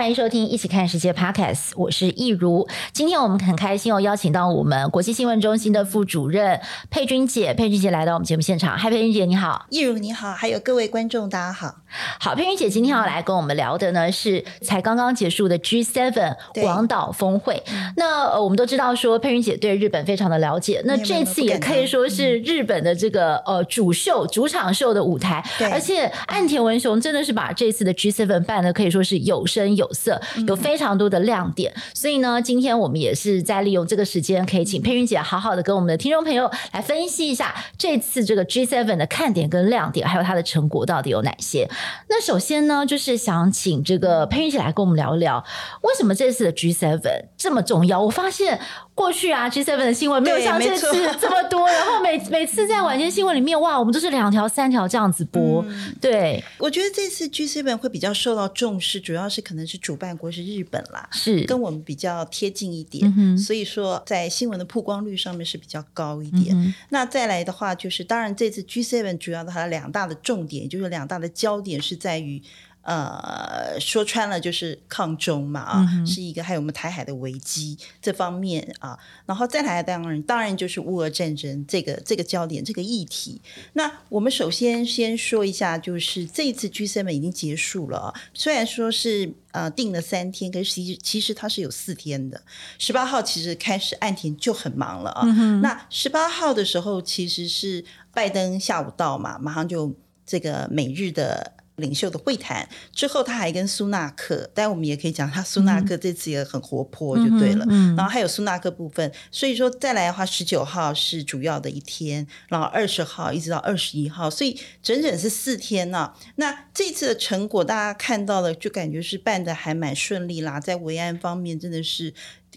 欢迎收听《一起看世界》Podcast，我是易如。今天我们很开心哦，邀请到我们国际新闻中心的副主任佩君姐，佩君姐来到我们节目现场。嗨，佩君姐你好，易如你好，还有各位观众大家好。好，佩君姐今天要来跟我们聊的呢是才刚刚结束的 G7 广岛峰会。那呃，我们都知道说佩君姐对日本非常的了解，那这次也可以说是日本的这个呃主秀、主场秀的舞台。而且岸田文雄真的是把这次的 G7 办的可以说是有声有色，有非常多的亮点，嗯。所以呢，今天我们也是在利用这个时间，可以请佩云姐好好的跟我们的听众朋友来分析一下这次这个 G7 的看点跟亮点，还有它的成果到底有哪些。那首先呢，就是想请这个佩云姐来跟我们聊一聊，为什么这次的 G7 这么重要？我发现。过去啊 G seven 的新闻没有像这次 这么多，然后每每次在晚间新闻里面，哇，我们都是两条、三条这样子播。嗯、对，我觉得这次 G seven 会比较受到重视，主要是可能是主办国是日本啦，是跟我们比较贴近一点，嗯、所以说在新闻的曝光率上面是比较高一点。嗯、那再来的话，就是当然这次 G seven 主要的它两大的重点，就是两大的焦点是在于。呃，说穿了就是抗中嘛啊，嗯、是一个还有我们台海的危机这方面啊，然后再来当然当然就是乌俄战争这个这个焦点这个议题。那我们首先先说一下，就是这一次 G7 已经结束了，虽然说是呃定了三天，可是其实其实它是有四天的。十八号其实开始岸田就很忙了啊，嗯、那十八号的时候其实是拜登下午到嘛，马上就这个美日的。领袖的会谈之后，他还跟苏纳克，但我们也可以讲，他苏纳克这次也很活泼，就对了。嗯嗯、然后还有苏纳克部分，所以说再来的话，十九号是主要的一天，然后二十号一直到二十一号，所以整整是四天呢、啊。那这次的成果，大家看到了，就感觉是办得还蛮顺利啦，在维安方面真的是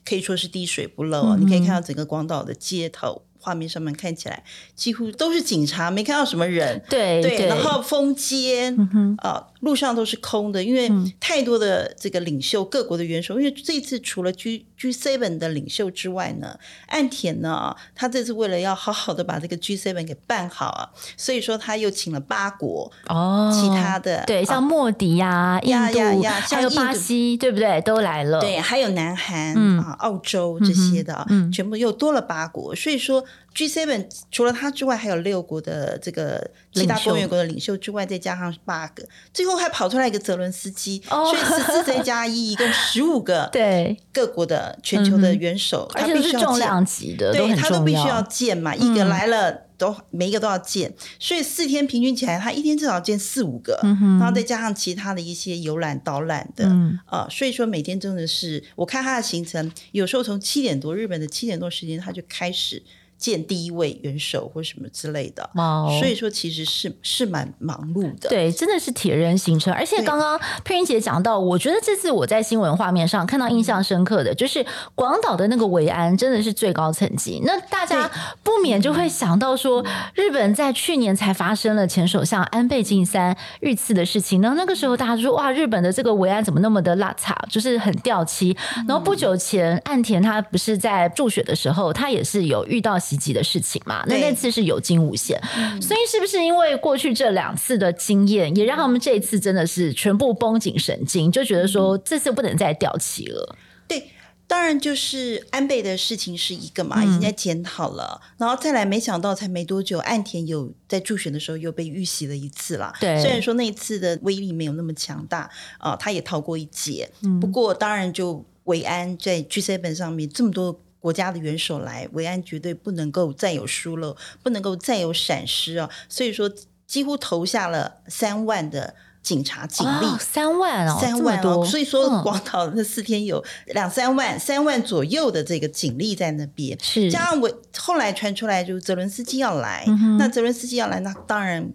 可以说是滴水不漏、啊。嗯、你可以看到整个广岛的街头。画面上面看起来几乎都是警察，没看到什么人。对对，对，然后封街，啊、嗯呃，路上都是空的，因为太多的这个领袖，各国的元首。因为这次除了 G G Seven 的领袖之外呢，岸田呢，他这次为了要好好的把这个 G Seven 给办好啊，所以说他又请了八国哦，其他的对，像莫迪呀、印度呀呀，还有巴西，对不对？都来了。对，还有南韩、嗯、啊、澳洲这些的，嗯，全部又多了八国，所以说。G7 除了他之外，还有六国的这个七大工业国的领袖之外，再加上八个，最后还跑出来一个泽伦斯基，哦、所以十四再加一，一共十五个 对。各国的全球的元首，而且是重量级的，对他都必须要见嘛，一个来了都每一个都要见，所以四天平均起来，他一天至少见四五个，然后再加上其他的一些游览导览的呃，所以说每天真的是我看他的行程，有时候从七点多日本的七点多时间他就开始。见第一位元首或什么之类的所以说其实是是蛮忙碌的。对，真的是铁人行程。而且刚刚佩云姐讲到，我觉得这次我在新闻画面上看到印象深刻的就是广岛的那个维安真的是最高层级。那大家不免就会想到说，日本在去年才发生了前首相安倍晋三遇刺的事情，然后那个时候大家就说哇，日本的这个维安怎么那么的邋遢，就是很掉漆。然后不久前岸田他不是在助选的时候，他也是有遇到。积极的事情嘛，那那次是有惊无险，所以是不是因为过去这两次的经验，也让他们这一次真的是全部绷紧神经，就觉得说这次不能再掉漆了。对，当然就是安倍的事情是一个嘛，已经在检讨了，嗯、然后再来，没想到才没多久，岸田有在助选的时候又被遇袭了一次了。对，虽然说那一次的威力没有那么强大啊、呃，他也逃过一劫。嗯、不过当然就维安在 G7 上面这么多。国家的元首来，维安绝对不能够再有疏漏，不能够再有闪失啊！所以说，几乎投下了三万的警察警力，哦、三万哦，三万哦。所以说，广岛那四天有两三万、三万左右的这个警力在那边。是，加上我后来传出来，就泽伦斯基要来，嗯、那泽伦斯基要来，那当然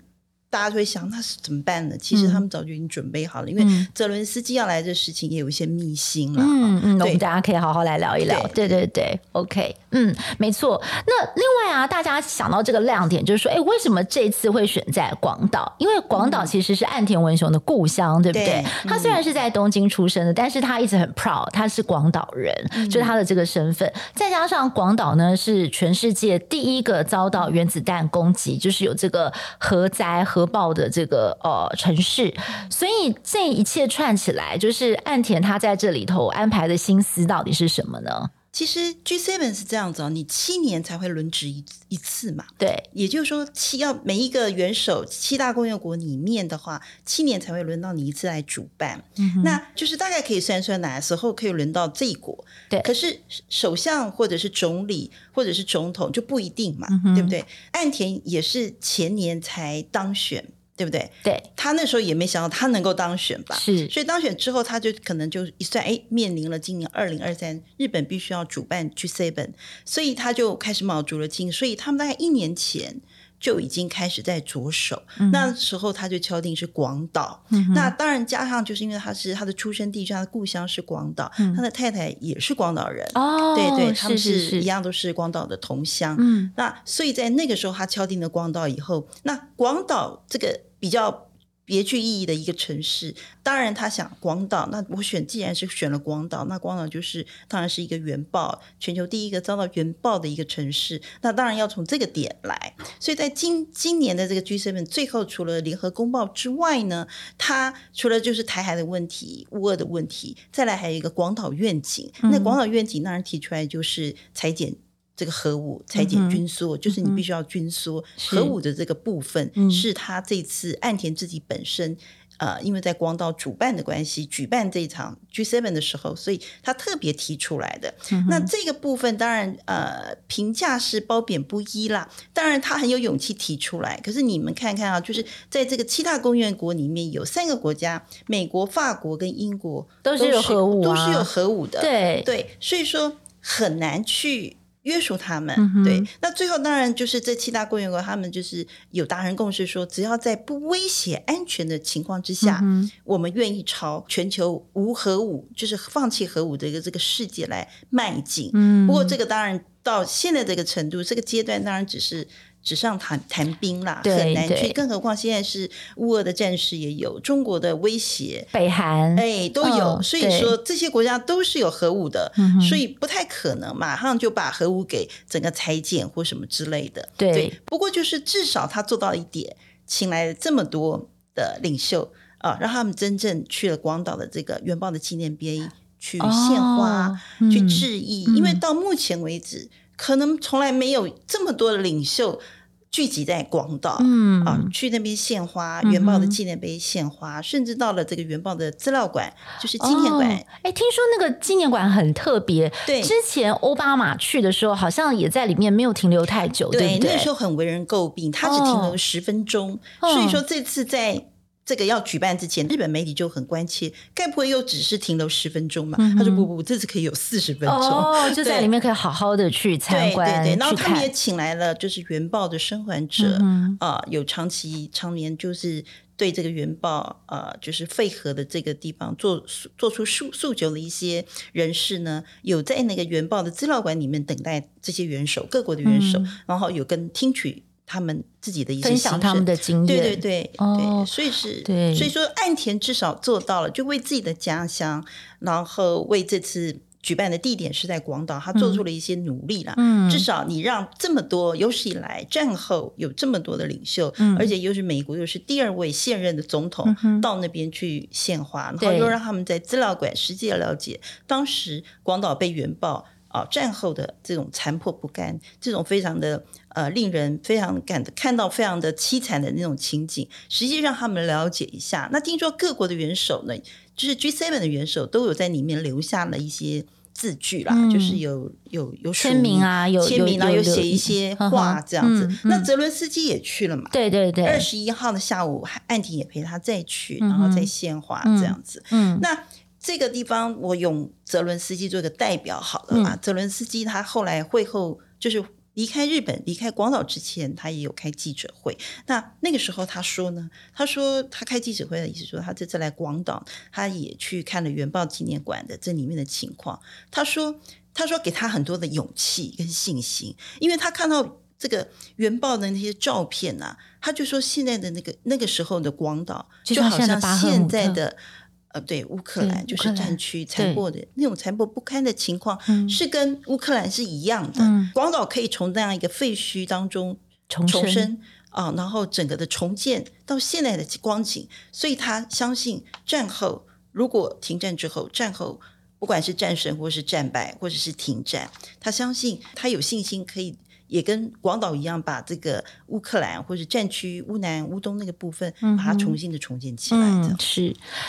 大家就会想，那是怎么办呢？其实他们早就已经准备好了，嗯、因为泽伦斯基要来这事情也有一些秘辛了。嗯嗯，我们大家可以好好来聊一聊。对对对，，OK，嗯，没错。那另外啊，大家想到这个亮点，就是说，哎，为什么这次会选在广岛？因为广岛其实是岸田文雄的故乡，嗯、对不对？对嗯、他虽然是在东京出生的，但是他一直很 proud，他是广岛人，嗯、就是他的这个身份。再加上广岛呢，是全世界第一个遭到原子弹攻击，就是有这个核灾。核核爆的这个呃城市，所以这一切串起来，就是岸田他在这里头安排的心思到底是什么呢？其实 G7 是这样子哦，你七年才会轮值一一次嘛，对，也就是说七要每一个元首七大工业国里面的话，七年才会轮到你一次来主办，嗯、那就是大概可以算算哪时候可以轮到这一国，对。可是首相或者是总理或者是总统就不一定嘛，嗯、对不对？岸田也是前年才当选。对不对？对，他那时候也没想到他能够当选吧？是，所以当选之后，他就可能就一算，哎，面临了今年二零二三，日本必须要主办 G7，所以他就开始卯足了劲。所以他们大概一年前就已经开始在着手。嗯、那时候他就敲定是广岛。嗯、那当然加上就是因为他是他的出生地，他的故乡是广岛，嗯、他的太太也是广岛人。哦，对对，他们是一样都是广岛的同乡。嗯，那所以在那个时候他敲定了广岛以后，那广岛这个。比较别具意义的一个城市，当然他想广岛，那我选既然是选了广岛，那广岛就是当然是一个原爆，全球第一个遭到原爆的一个城市，那当然要从这个点来。所以在今今年的这个 G7 最后，除了联合公报之外呢，它除了就是台海的问题、乌俄的问题，再来还有一个广岛愿景。嗯、那广岛愿景当然提出来就是裁减。这个核武裁减军缩，嗯、就是你必须要军缩。嗯、核武的这个部分是他这次岸田自己本身，嗯、呃，因为在光岛主办的关系，举办这一场 G7 的时候，所以他特别提出来的。嗯、那这个部分当然呃评价是褒贬不一啦。当然他很有勇气提出来，可是你们看看啊，就是在这个七大工业国里面有三个国家，美国、法国跟英国都是有核武、啊，都是有核武的。对对，所以说很难去。约束他们，嗯、哼对，那最后当然就是这七大工业国，他们就是有达成共识，说只要在不威胁安全的情况之下，嗯、我们愿意朝全球无核武，就是放弃核武的一个这个世界来迈进。嗯，不过这个当然到现在这个程度，这个阶段当然只是。纸上谈谈兵啦，对很难去。更何况现在是乌俄的战事也有，中国的威胁，北韩哎都有。哦、所以说这些国家都是有核武的，嗯、所以不太可能马上就把核武给整个裁减或什么之类的。对，对，不过就是至少他做到一点，请来了这么多的领袖啊，让他们真正去了广岛的这个原爆的纪念碑去献花、哦嗯、去致意，因为到目前为止。可能从来没有这么多的领袖聚集在广岛，嗯。啊，去那边献花，原爆的纪念碑献花，嗯、甚至到了这个原爆的资料馆，就是纪念馆。哎、哦，听说那个纪念馆很特别，对，之前奥巴马去的时候，好像也在里面没有停留太久，对，对，对，那时候很为人诟病，他只停留十分钟，哦、所以说这次在。这个要举办之前，日本媒体就很关切，该不会又只是停留十分钟嘛？嗯、他说不不不，这次可以有四十分钟，哦，就在里面可以好好的去参观。对对对，然后他们也请来了就是原爆的生还者啊、嗯哼呃，有长期常年就是对这个原爆啊、呃，就是废核的这个地方做做出诉诉求的一些人士呢，有在那个原爆的资料馆里面等待这些元首，各国的元首，嗯、然后有跟听取。他们自己的一些分享他们的经验，对对对、哦、对，所以是，对，所以说岸田至少做到了，就为自己的家乡，然后为这次举办的地点是在广岛，他做出了一些努力了。嗯，至少你让这么多有史以来战后有这么多的领袖，嗯，而且又是美国又是第二位现任的总统，嗯、到那边去献花，然后又让他们在资料馆实际的了解当时广岛被原爆。啊，战后的这种残破不堪，这种非常的呃，令人非常感看到非常的凄惨的那种情景，实际让他们了解一下。那听说各国的元首呢，就是 G7 的元首都有在里面留下了一些字句啦，嗯、就是有有有签名啊，有签名啊，有写一些话这样子。嗯嗯、那泽伦斯基也去了嘛？对对对，二十一号的下午，安婷也陪他再去，然后再献花这样子。嗯，嗯那。这个地方我用泽伦斯基做一个代表好了嘛？泽伦斯基他后来会后就是离开日本、离开广岛之前，他也有开记者会。那那个时候他说呢，他说他开记者会的意思说，他这次来广岛，他也去看了原爆纪念馆的这里面的情况。他说，他说给他很多的勇气跟信心，因为他看到这个原爆的那些照片啊，他就说现在的那个那个时候的广岛，就好像现在的。呃，对，乌克兰就是战区残破的那种残破不堪的情况，是跟乌克兰是一样的。嗯、广岛可以从那样一个废墟当中重生啊、呃，然后整个的重建到现在的光景，所以他相信战后如果停战之后，战后不管是战胜或是战败或者是停战，他相信他有信心可以。也跟广岛一样，把这个乌克兰或者战区乌南、乌东那个部分，把它重新的重建起来。嗯，是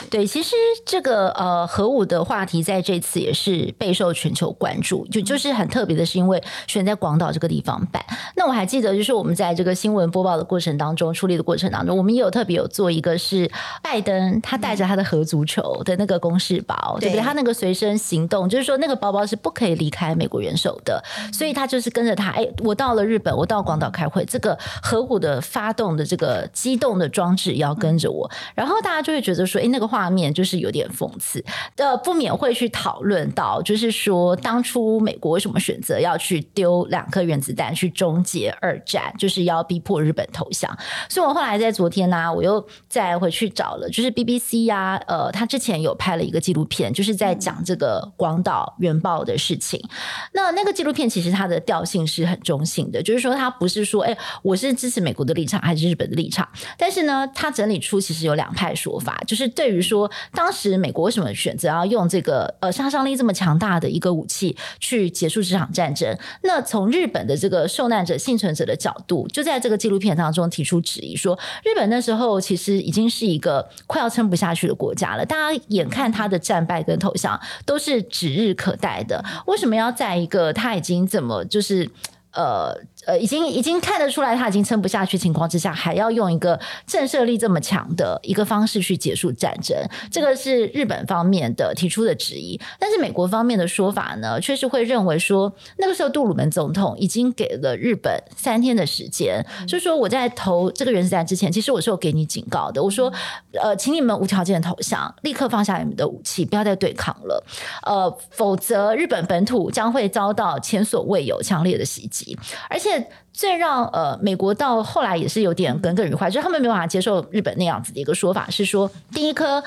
对，对。其实这个呃核武的话题，在这次也是备受全球关注。就就是很特别的是，因为选在广岛这个地方办。那我还记得，就是我们在这个新闻播报的过程当中，处理的过程当中，我们也有特别有做一个是拜登他带着他的核足球的那个公事包，嗯、对不对？他那个随身行动，就是说那个包包是不可以离开美国元首的，所以他就是跟着他，哎。我我到了日本，我到广岛开会，这个核武的发动的这个机动的装置要跟着我，然后大家就会觉得说，哎，那个画面就是有点讽刺呃，不免会去讨论到，就是说当初美国为什么选择要去丢两颗原子弹去终结二战，就是要逼迫日本投降。所以我后来在昨天呢、我又再回去找了，就是 BBC 呀、呃，他之前有拍了一个纪录片，就是在讲这个广岛原爆的事情。那那个纪录片其实它的调性是很重。性的，就是说，他不是说，哎，我是支持美国的立场还是日本的立场？但是呢，他整理出其实有两派说法，就是对于说，当时美国为什么选择要用这个呃杀伤力这么强大的一个武器去结束这场战争？那从日本的这个受难者、幸存者的角度，就在这个纪录片当中提出质疑，说日本那时候其实已经是一个快要撑不下去的国家了，大家眼看他的战败跟投降都是指日可待的，为什么要在一个他已经怎么就是？呃呃，已经已经看得出来，他已经撑不下去情况之下，还要用一个震慑力这么强的一个方式去结束战争，这个是日本方面的提出的质疑。但是美国方面的说法呢，确实会认为说，那个时候杜鲁门总统已经给了日本三天的时间，就是说我在投这个原子弹之前，其实我是有给你警告的，我说，呃，请你们无条件投降，立刻放下你们的武器，不要再对抗了，呃，否则日本本土将会遭到前所未有强烈的袭击。而且最让呃美国到后来也是有点耿耿于怀，就是他们没有办法接受日本那样子的一个说法，是说第一颗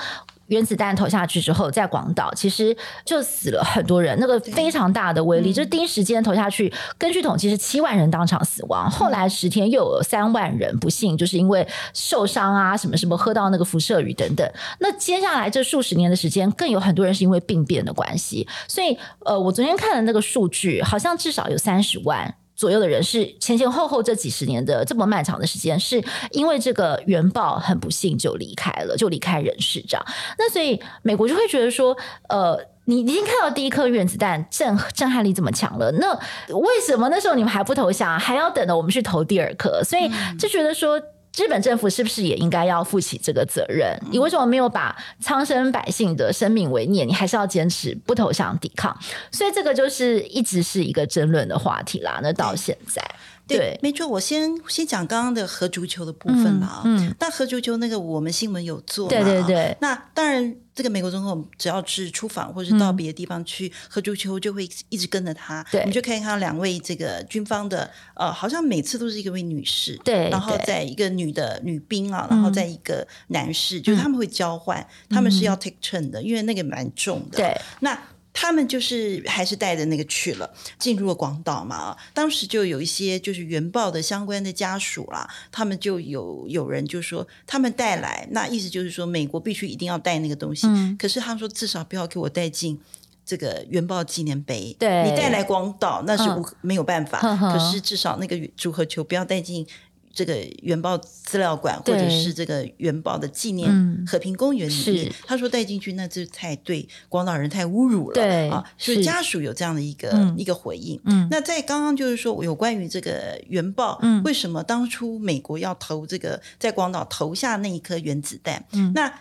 原子弹投下去之后，在广岛其实就死了很多人，那个非常大的威力，就是第一时间投下去，根据统计是七万人当场死亡，后来十天又有三万人不幸就是因为受伤啊什么什么喝到那个辐射雨等等，那接下来这数十年的时间，更有很多人是因为病变的关系，所以呃我昨天看的那个数据，好像至少有三十万。左右的人是前前后后这几十年的这么漫长的时间，是因为这个原爆很不幸就离开了，就离开人世这样。那所以美国就会觉得说，呃，你已经看到第一颗原子弹震震撼力这么强了，那为什么那时候你们还不投降，还要等着我们去投第二颗？所以就觉得说。日本政府是不是也应该要负起这个责任？你为什么没有把苍生百姓的生命为念？你还是要坚持不投降、抵抗？所以这个就是一直是一个争论的话题啦。那到现在。对，对，没错。我先先讲刚刚的核足球的部分了。嗯，嗯，那核足球那个我们新闻有做嘛？对对对。那当然，这个美国总统只要是出访或者是到别的地方去，核足球就会一直跟着他。对，你就可以看到两位这个军方的，呃，好像每次都是一个位女士，对，然后在一个女的女兵啊，然后在一个男士，嗯、就是他们会交换，嗯、他们是要 take turn 的，因为那个蛮重的。对，那。他们就是还是带着那个去了，进入了广岛嘛。当时就有一些就是原爆的相关的家属啦，他们就有有人就说他们带来，那意思就是说美国必须一定要带那个东西。嗯、可是他们说至少不要给我带进这个原爆纪念碑。对，你带来广岛那是无、嗯、没有办法。嗯、可是至少那个组合球不要带进。这个原爆资料馆，或者是这个原爆的纪念和平公园里面，嗯、他说带进去那这太对广岛人太侮辱了，对啊，所以家属有这样的一个、嗯、一个回应。嗯，那在刚刚就是说有关于这个原爆，嗯，为什么当初美国要投这个在广岛投下那一颗原子弹？嗯，那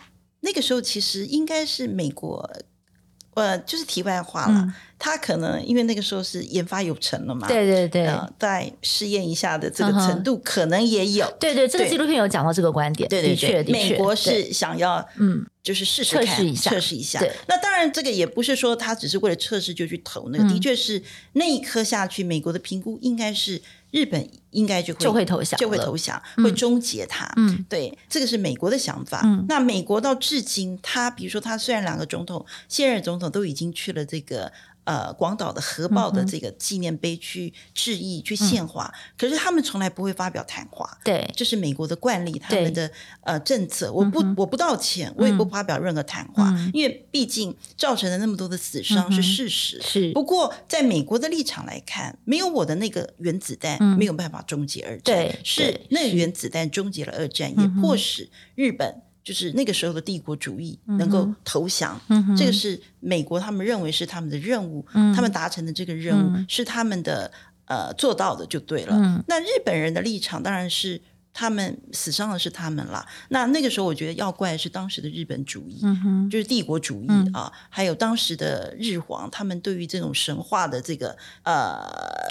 那个时候其实应该是美国。呃，就是题外话了。嗯他可能因为那个时候是研发有成了嘛？对对对，再试验一下的这个程度可能也有。对对，这个纪录片有讲到这个观点。对对对，美国是想要嗯，就是试试看，测试一下，测试一下。那当然，这个也不是说他只是为了测试就去投那个，的确是那一颗下去，美国的评估应该是日本应该就会就会投降，就会投降，会终结它。嗯，对，这个是美国的想法。那美国到至今，他比如说他虽然两个总统现任总统都已经去了这个。呃，广岛的核爆的这个纪念碑去致意、去献花，可是他们从来不会发表谈话。对，这是美国的惯例，他们的呃政策。我不我不道歉，我也不发表任何谈话，因为毕竟造成了那么多的死伤是事实。是。不过，在美国的立场来看，没有我的那个原子弹，没有办法终结二战。对，是那个原子弹终结了二战，也迫使日本。就是那个时候的帝国主义能够投降，这个是美国他们认为是他们的任务，嗯、他们达成的这个任务、嗯、是他们的呃做到的就对了。嗯、那日本人的立场当然是他们死伤的是他们啦。那那个时候我觉得要怪的是当时的日本主义，嗯、就是帝国主义、嗯、啊，还有当时的日皇，他们对于这种神话的这个呃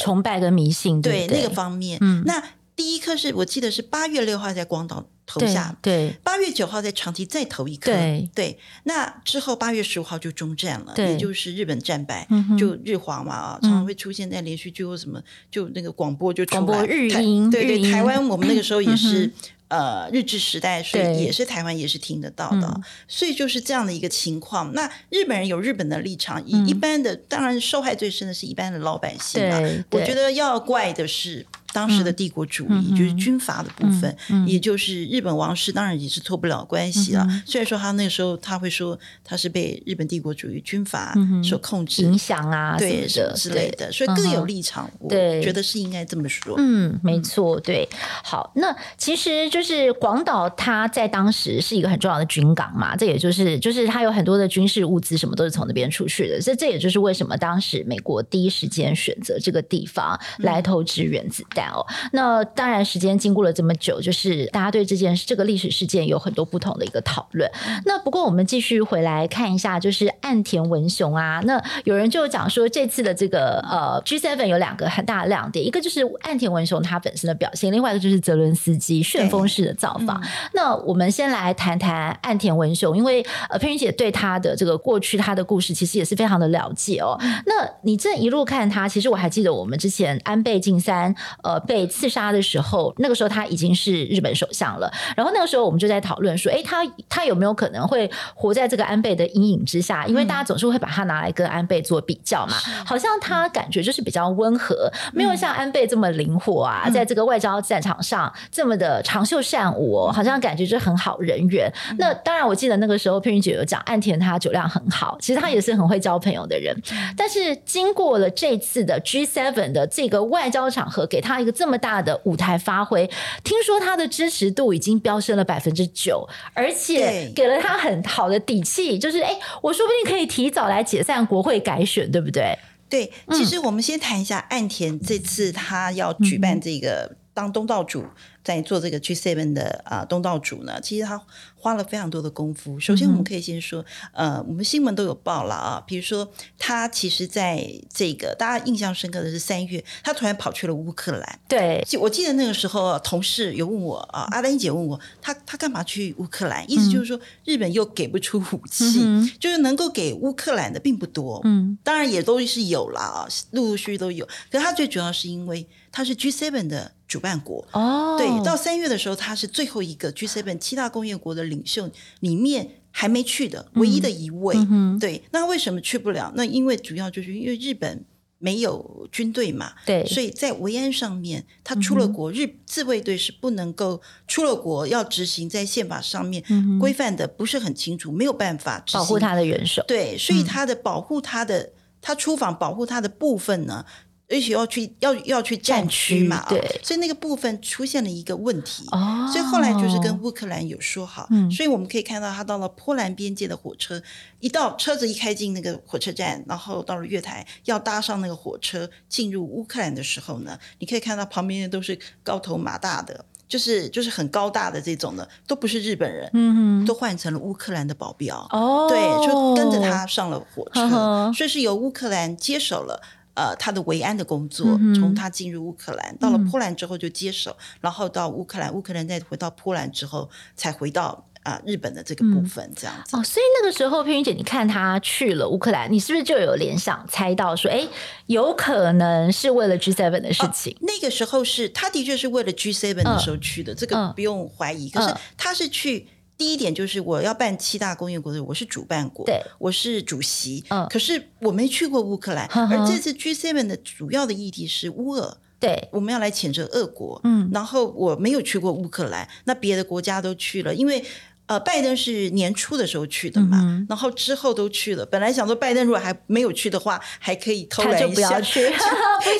崇拜跟迷信，对，对那个方面，嗯、那。第一颗是我记得是八月六号在广岛投下，对，八月九号在长崎再投一颗，对，对，那之后八月十五号就中战了，对，也就是日本战败，就日皇嘛啊，常常会出现在连续剧或什么，就那个广播就出来日音，对对，台湾我们那个时候也是呃日治时代，所以也是台湾也是听得到的，所以就是这样的一个情况。那日本人有日本的立场，以一般的当然受害最深的是一般的老百姓嘛，我觉得要怪的是。当时的帝国主义、嗯、就是军阀的部分，也就是日本王室，当然也是脱不了关系了。嗯、虽然说他那个时候他会说他是被日本帝国主义军阀所控制、影响啊，对的之类的，所以各有立场。对我觉得是应该这么说。嗯，没错，对。好，那其实就是广岛，它在当时是一个很重要的军港嘛，这也就是就是它有很多的军事物资，什么都是从那边出去的。所以这也就是为什么当时美国第一时间选择这个地方来投掷原子弹。哦，那当然，时间经过了这么久，就是大家对这件事、这个历史事件有很多不同的一个讨论。那不过，我们继续回来看一下，就是岸田文雄啊。那有人就讲说，这次的这个呃 G7 有两个很大的亮点，一个就是岸田文雄他本身的表现，另外一个就是泽伦斯基旋风式的造访。嗯、那我们先来谈谈岸田文雄，因为呃佩云姐对他的这个过去他的故事其实也是非常的了解哦。那你这一路看他，其实我还记得我们之前安倍晋三呃。被刺杀的时候，那个时候他已经是日本首相了。然后那个时候我们就在讨论说，哎，他他有没有可能会活在这个安倍的阴影之下？因为大家总是会把他拿来跟安倍做比较嘛。好像他感觉就是比较温和，没有像安倍这么灵活啊，在这个外交战场上这么的长袖善舞，好像感觉就是很好人缘。那当然，我记得那个时候佩云姐有讲，岸田他酒量很好，其实他也是很会交朋友的人。但是经过了这次的 G7 的这个外交场合，给他。一个这么大的舞台发挥，听说他的支持度已经飙升了百分之九，而且给了他很好的底气，就是哎，我说不定可以提早来解散国会改选，对不对？对，其实我们先谈一下岸田这次他要举办这个当东道主。在做这个 G7 的啊东道主呢，其实他花了非常多的功夫。首先，我们可以先说，嗯、呃，我们新闻都有报了啊，比如说他其实在这个大家印象深刻的是三月，他突然跑去了乌克兰。对，我记得那个时候，同事有问我啊，阿丹姐问我，他他干嘛去乌克兰？意思就是说，日本又给不出武器，嗯、就是能够给乌克兰的并不多。嗯，当然也都是有了啊，陆陆续续都有。可是他最主要是因为他是 G7 的。主办国哦，对，到三月的时候，他是最后一个 G7 七大工业国的领袖里面还没去的唯一的一位。对，那为什么去不了？那因为主要就是因为日本没有军队嘛，对，所以在维安上面，他出了国，嗯、日自卫队是不能够出了国要执行在宪法上面规范的不是很清楚，没有办法保护他的元首。对，所以他的保护他的、嗯、他出访保护他的部分呢？而且要去要要去战区嘛，对，所以那个部分出现了一个问题，哦，所以后来就是跟乌克兰有说好，嗯，所以我们可以看到他到了波兰边界的火车，一到车子一开进那个火车站，然后到了月台要搭上那个火车进入乌克兰的时候呢，你可以看到旁边的都是高头马大的。就是就是很高大的这种的，都不是日本人，嗯哼，都换成了乌克兰的保镖。哦，对，就跟着他上了火车，呵呵。所以是由乌克兰接手了呃他的维安的工作。嗯、从他进入乌克兰，到了波兰之后就接手，嗯、然后到乌克兰，乌克兰再回到波兰之后，才回到。啊、呃，日本的这个部分这样子、嗯、哦，所以那个时候，佩云姐，你看他去了乌克兰，你是不是就有联想猜到说，哎，有可能是为了 G7 的事情？哦、那个时候是他的确是为了 G7 的时候去的，嗯、这个不用怀疑。嗯、可是他是去第一点就是我要办七大工业国的，我是主办国，对，我是主席。嗯，可是我没去过乌克兰，嗯、而这次 G seven 的主要的议题是乌俄。对，我们要来谴责俄国。嗯，然后我没有去过乌克兰，那别的国家都去了，因为。呃，拜登是年初的时候去的嘛，嗯、然后之后都去了。本来想说拜登如果还没有去的话，还可以偷懒一下，不去，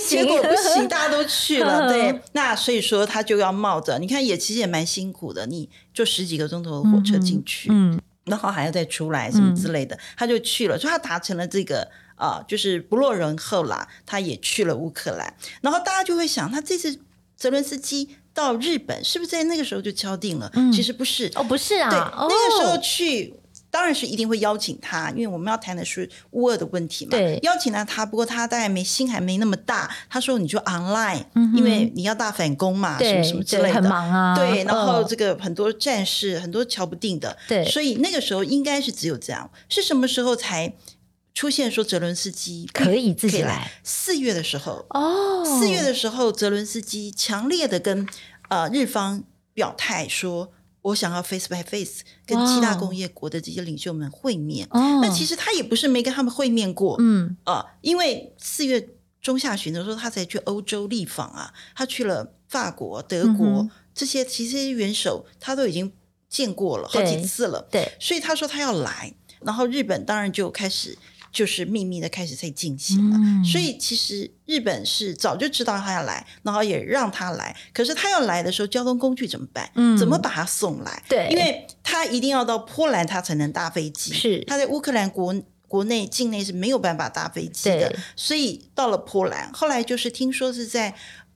结果不行，大家都去了。对，那所以说他就要冒着，你看也其实也蛮辛苦的，你坐十几个钟头的火车进去，嗯，嗯然后还要再出来什么之类的，嗯、他就去了，所以他达成了这个啊、呃，就是不落人后啦，他也去了乌克兰。然后大家就会想，他这次泽伦斯基。到日本是不是在那个时候就敲定了？嗯、其实不是哦，不是啊。对，哦、那个时候去当然是一定会邀请他，因为我们要谈的是乌俄的问题嘛。对，邀请了他，不过他大概没心还没那么大。他说：“你就 online，、嗯、因为你要大反攻嘛，什么什么之类的，很忙啊。”对，然后这个很多战事，很多瞧不定的。对，所以那个时候应该是只有这样。是什么时候才出现说泽伦斯基可以自己来？四月的时候哦，四月的时候，泽伦斯基强烈的跟。呃，日方表态说，我想要 face by face 跟七大工业国的这些领袖们会面。哦，那其实他也不是没跟他们会面过，嗯，呃，因为四月中下旬的时候，他才去欧洲立访啊，他去了法国、德国、嗯、这些，其实元首他都已经见过了好几次了，对，所以他说他要来，然后日本当然就开始。就是秘密的开始在进行了，嗯、所以其实日本是早就知道他要来，然后也让他来。可是他要来的时候，交通工具怎么办？嗯，怎么把他送来？对，因为他一定要到波兰，他才能搭飞机。是，他在乌克兰国国内境内是没有办法搭飞机的，所以到了波兰，后来就是听说是在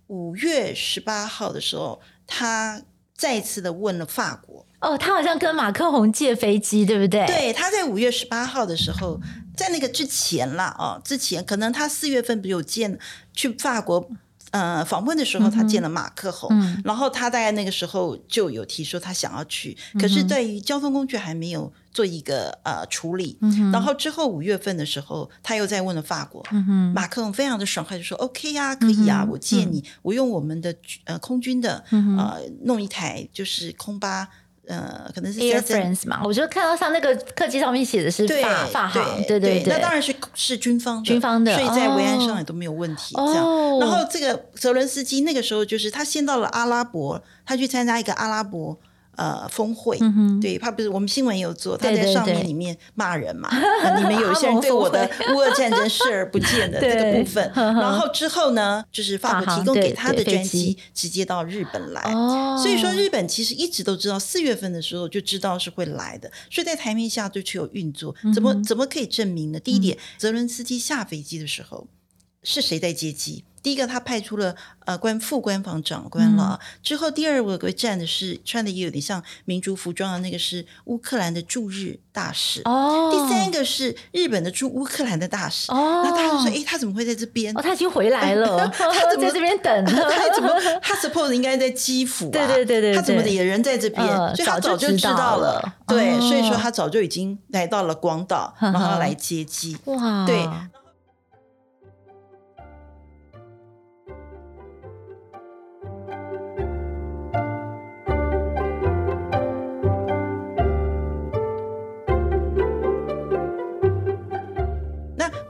五月十八号的时候，他再次的问了法国。哦，他好像跟马克宏借飞机，对不对？对，他在五月十八号的时候，在那个之前啦，哦，之前可能他四月份不是有见去法国呃访问的时候，他见了马克宏，嗯、然后他大概那个时候就有提说他想要去，可是对于交通工具还没有做一个呃处理，嗯、然后之后五月份的时候，他又再问了法国，嗯、马克宏非常的爽快就说 OK 呀、啊，可以啊，嗯、我借你，我用我们的呃空军的、嗯、呃弄一台就是空巴。呃，可能是 Air France 嘛，我就看到上那个客机上面写的是法法航，对对对，那当然是是军方的，军方的，所以在维安上也都没有问题。这样，然后这个泽伦斯基那个时候就是他先到了阿拉伯，他去参加一个阿拉伯。呃，峰会，对，他不是我们新闻也有做，他在上面里面骂人嘛，你们有一些人对 我的乌俄战争视而不见的 这个部分，然后之后呢，就是法国提供给他的专机直接到日本来，所以说日本其实一直都知道四月份的时候就知道是会来的，所以在台面下就去有运作，怎么怎么可以证明呢？第一点，泽伦斯基下飞机的时候是谁在接机？第一个，他派出了呃官副官房长官了。嗯、之后，第二个站的是穿的也有点像民族服装的那个是乌克兰的驻日大使。哦。第三个是日本的驻乌克兰的大使。哦。那他就说：“哎，他怎么会在这边？哦，他已经回来了。他怎么在这边等？他怎么？他 suppose 应该在基辅啊。对对对对。他怎么也人在这边？呃、所以他早就知道了。对，所以说他早就已经来到了广岛，然后来接机。哇。对。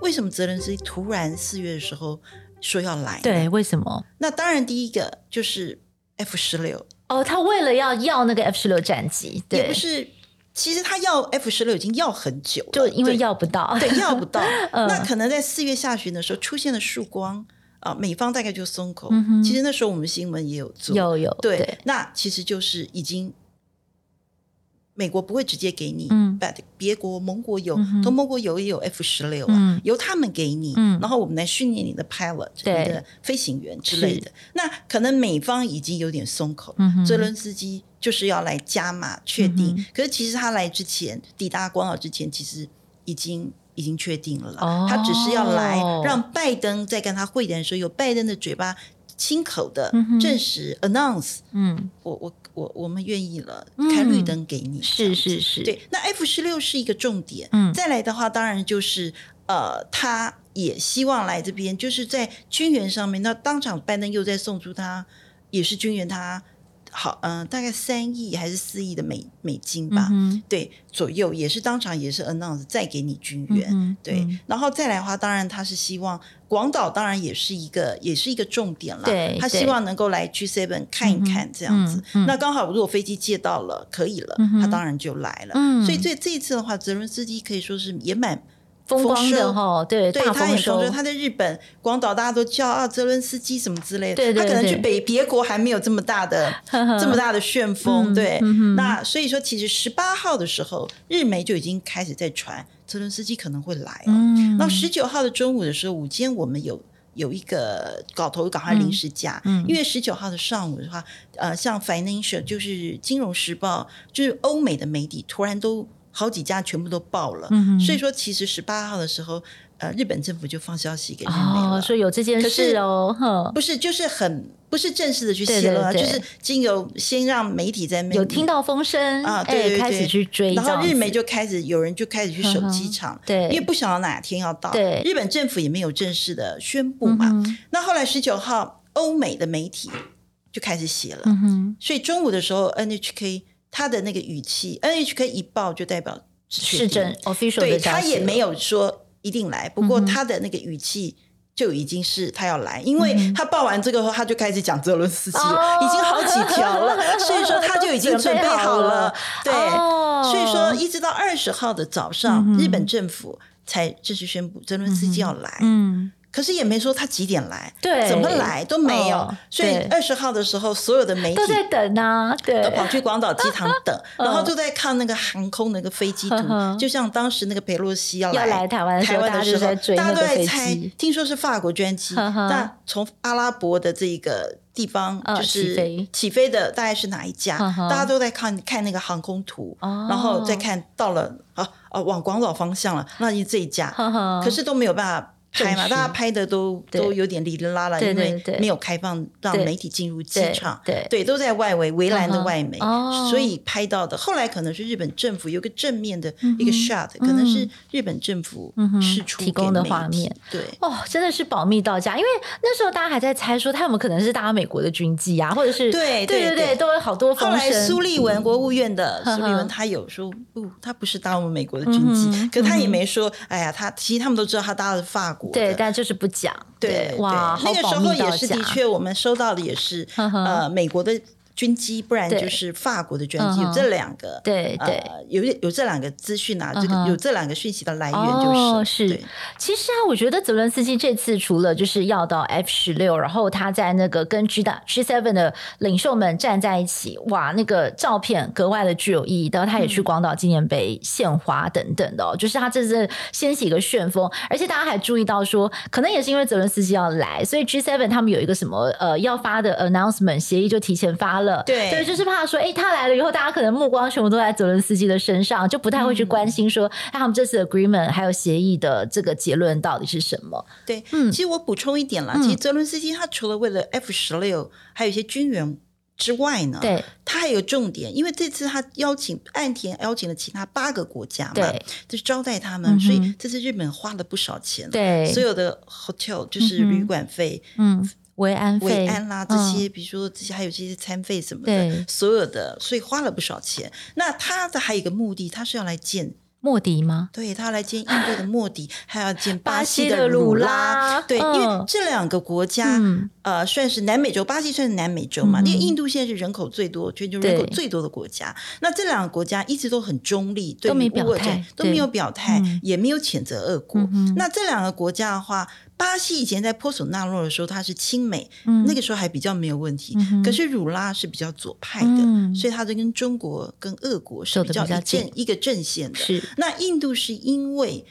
为什么泽连斯基突然四月的时候说要来？对，为什么？那当然，第一个就是 F 十六。哦，他为了要要那个 F 十六战机，对，也不是，其实他要 F 十六已经要很久了，就因为要不到，对，对，要不到。嗯、那可能在四月下旬的时候出现了曙光啊，美方大概就松口。嗯、其实那时候我们新闻也有做，有有对，对，那其实就是已经美国不会直接给你，嗯，别国盟国有，嗯、同盟国有也有 F 十六啊、嗯，由他们给你，嗯，然后我们来训练你的 pilot，你的飞行员之类的。那可能美方已经有点松口，嗯，泽伦斯基就是要来加码确定、嗯，可是其实他来之前，抵达广岛之前，其实已经已经确定了、哦，他只是要来让拜登在跟他会谈的时候，有拜登的嘴巴。亲口的证实、嗯、announce，嗯，我我我我们愿意了，开绿灯给你，嗯、是是是，对。那 F 十六是一个重点，嗯，再来的话，当然就是呃，他也希望来这边，就是在军援上面，那当场拜登又在送出他也是军援他。好，嗯、呃，大概三亿还是四亿的美美金吧、嗯，对，左右也是当场也是 announce 再给你军援、嗯，对、嗯，然后再来的话，当然他是希望广岛，当然也是一个也是一个重点了，对，他希望能够来 G7 看一看这样子，那刚好如果飞机借到了可以了、嗯，他当然就来了，嗯、所以这这一次的话，泽伦斯基可以说是也蛮。风光的哈，对，对，大他很说他在日本广岛，大家都叫啊，泽伦斯基什么之类的。对对对，他可能去北别国还没有这么大的 这么大的旋风。嗯、对、嗯，那所以说，其实十八号的时候，日媒就已经开始在传泽伦斯基可能会来哦。嗯、那十九号的中午的时候，午间我们有有一个搞头，赶快临时加，嗯，因为十九号的上午的话，呃，像 Financial 就是金融时报，就是欧美的媒体突然都。好几家全部都爆了，嗯、所以说其实十八号的时候，呃，日本政府就放消息给日媒了，说、哦、有这件事哦，不是，就是很不是正式的去泄露啊，就是经由先让媒体在那有听到风声啊，对对对，开始去追，然后日媒就开始有人就开始去守机场，对，因为不晓得哪天要到，对，日本政府也没有正式的宣布嘛，嗯、那后来十九号欧美的媒体就开始写了，嗯、所以中午的时候 NHK。他的那个语气，NHK 一报就代表是真 official 对，他也没有说一定来，不过他的那个语气就已经是他要来，嗯、因为他报完这个后，他就开始讲泽伦斯基了、哦，已经好几条了，所以说他就已经准备好了，对、哦，所以说一直到二十号的早上、嗯，日本政府才正式宣布泽伦斯基要来，嗯。嗯可是也没说他几点来，对，怎么来都没有，哦、所以二十号的时候，所有的媒体都在等啊，对，都跑去广岛机场等，然后就在看那个航空那个飞机图，嗯、就像当时那个佩洛西要来台湾台湾的时候，大家都在猜，听说是法国专机，那、从阿拉伯的这个地方就是起飞，的大概是哪一家？嗯、大家都在看看那个航空图，嗯、然后再看到了啊啊往广岛方向了，那就这一家，嗯、可是都没有办法。拍嘛，大家拍的都都有点哩哩啦啦，因为没有开放让媒体进入机场，对。对，都在外围围栏的外围，哦，所以拍到的。后来可能是日本政府有个正面的一个 shot，嗯、可能是日本政府释出、嗯、提供的画面，对。哦，真的是保密到家，因为那时候大家还在猜说他有没有可能是搭美国的军机啊，或者是对对对对，都有好多风声。后来苏利文国务院的苏利文他有说不，他不是搭我们美国的军机，嗯、可他也没说，哎呀，他其实他们都知道他搭的是法国。对，但就是不讲。对，哇，那个时候也是的确，我们收到的也是呃美国的。军机，不然就是法国的军机，有这两个，对对，有有这两个资讯啊，这个有这两个讯息的来源就是是。其实啊，我觉得泽伦斯基这次除了就是要到 F 十六，然后他在那个跟 G 大 G seven 的领袖们站在一起，哇，那个照片格外的具有意义。然后他也去广岛纪念碑献花等等的，就是他这次掀起一个旋风。而且大家还注意到说，可能也是因为泽伦斯基要来，所以 G seven 他们有一个什么呃要发的 announcement 协议就提前发了。对，对，就是怕说，哎，他来了以后，大家可能目光全部都在泽伦斯基的身上，就不太会去关心说，哎、嗯，他们这次 agreement 还有协议的这个结论到底是什么？对，嗯，其实我补充一点啦，其实泽伦斯基他除了为了 F 十六还有一些军援之外呢，对，他还有重点，因为这次他邀请岸田邀请了其他八个国家嘛，对，就是招待他们，嗯、所以这次日本花了不少钱，对，所有的 hotel 就是旅馆费，嗯。嗯维安费、维安啦，这些、嗯、比如说这些，还有这些餐费什么的，所有的，所以花了不少钱。那他的还有一个目的，他是要来见莫迪吗？对，他要来见印度的莫迪，还要见巴西的鲁拉。对、嗯，因为这两个国家、嗯，呃，算是南美洲，巴西算是南美洲嘛。嗯、因为印度现在是人口最多，全球人口最多的国家。那这两个国家一直都很中立，对，都没表态，都没有表态，也没有谴责俄国、嗯。那这两个国家的话。巴西以前在波索纳洛的时候，他是亲美，嗯、那个时候还比较没有问题。嗯、可是鲁拉是比较左派的，嗯、所以他就跟中国、跟俄国是比较一阵一个阵线的。是那印度是因为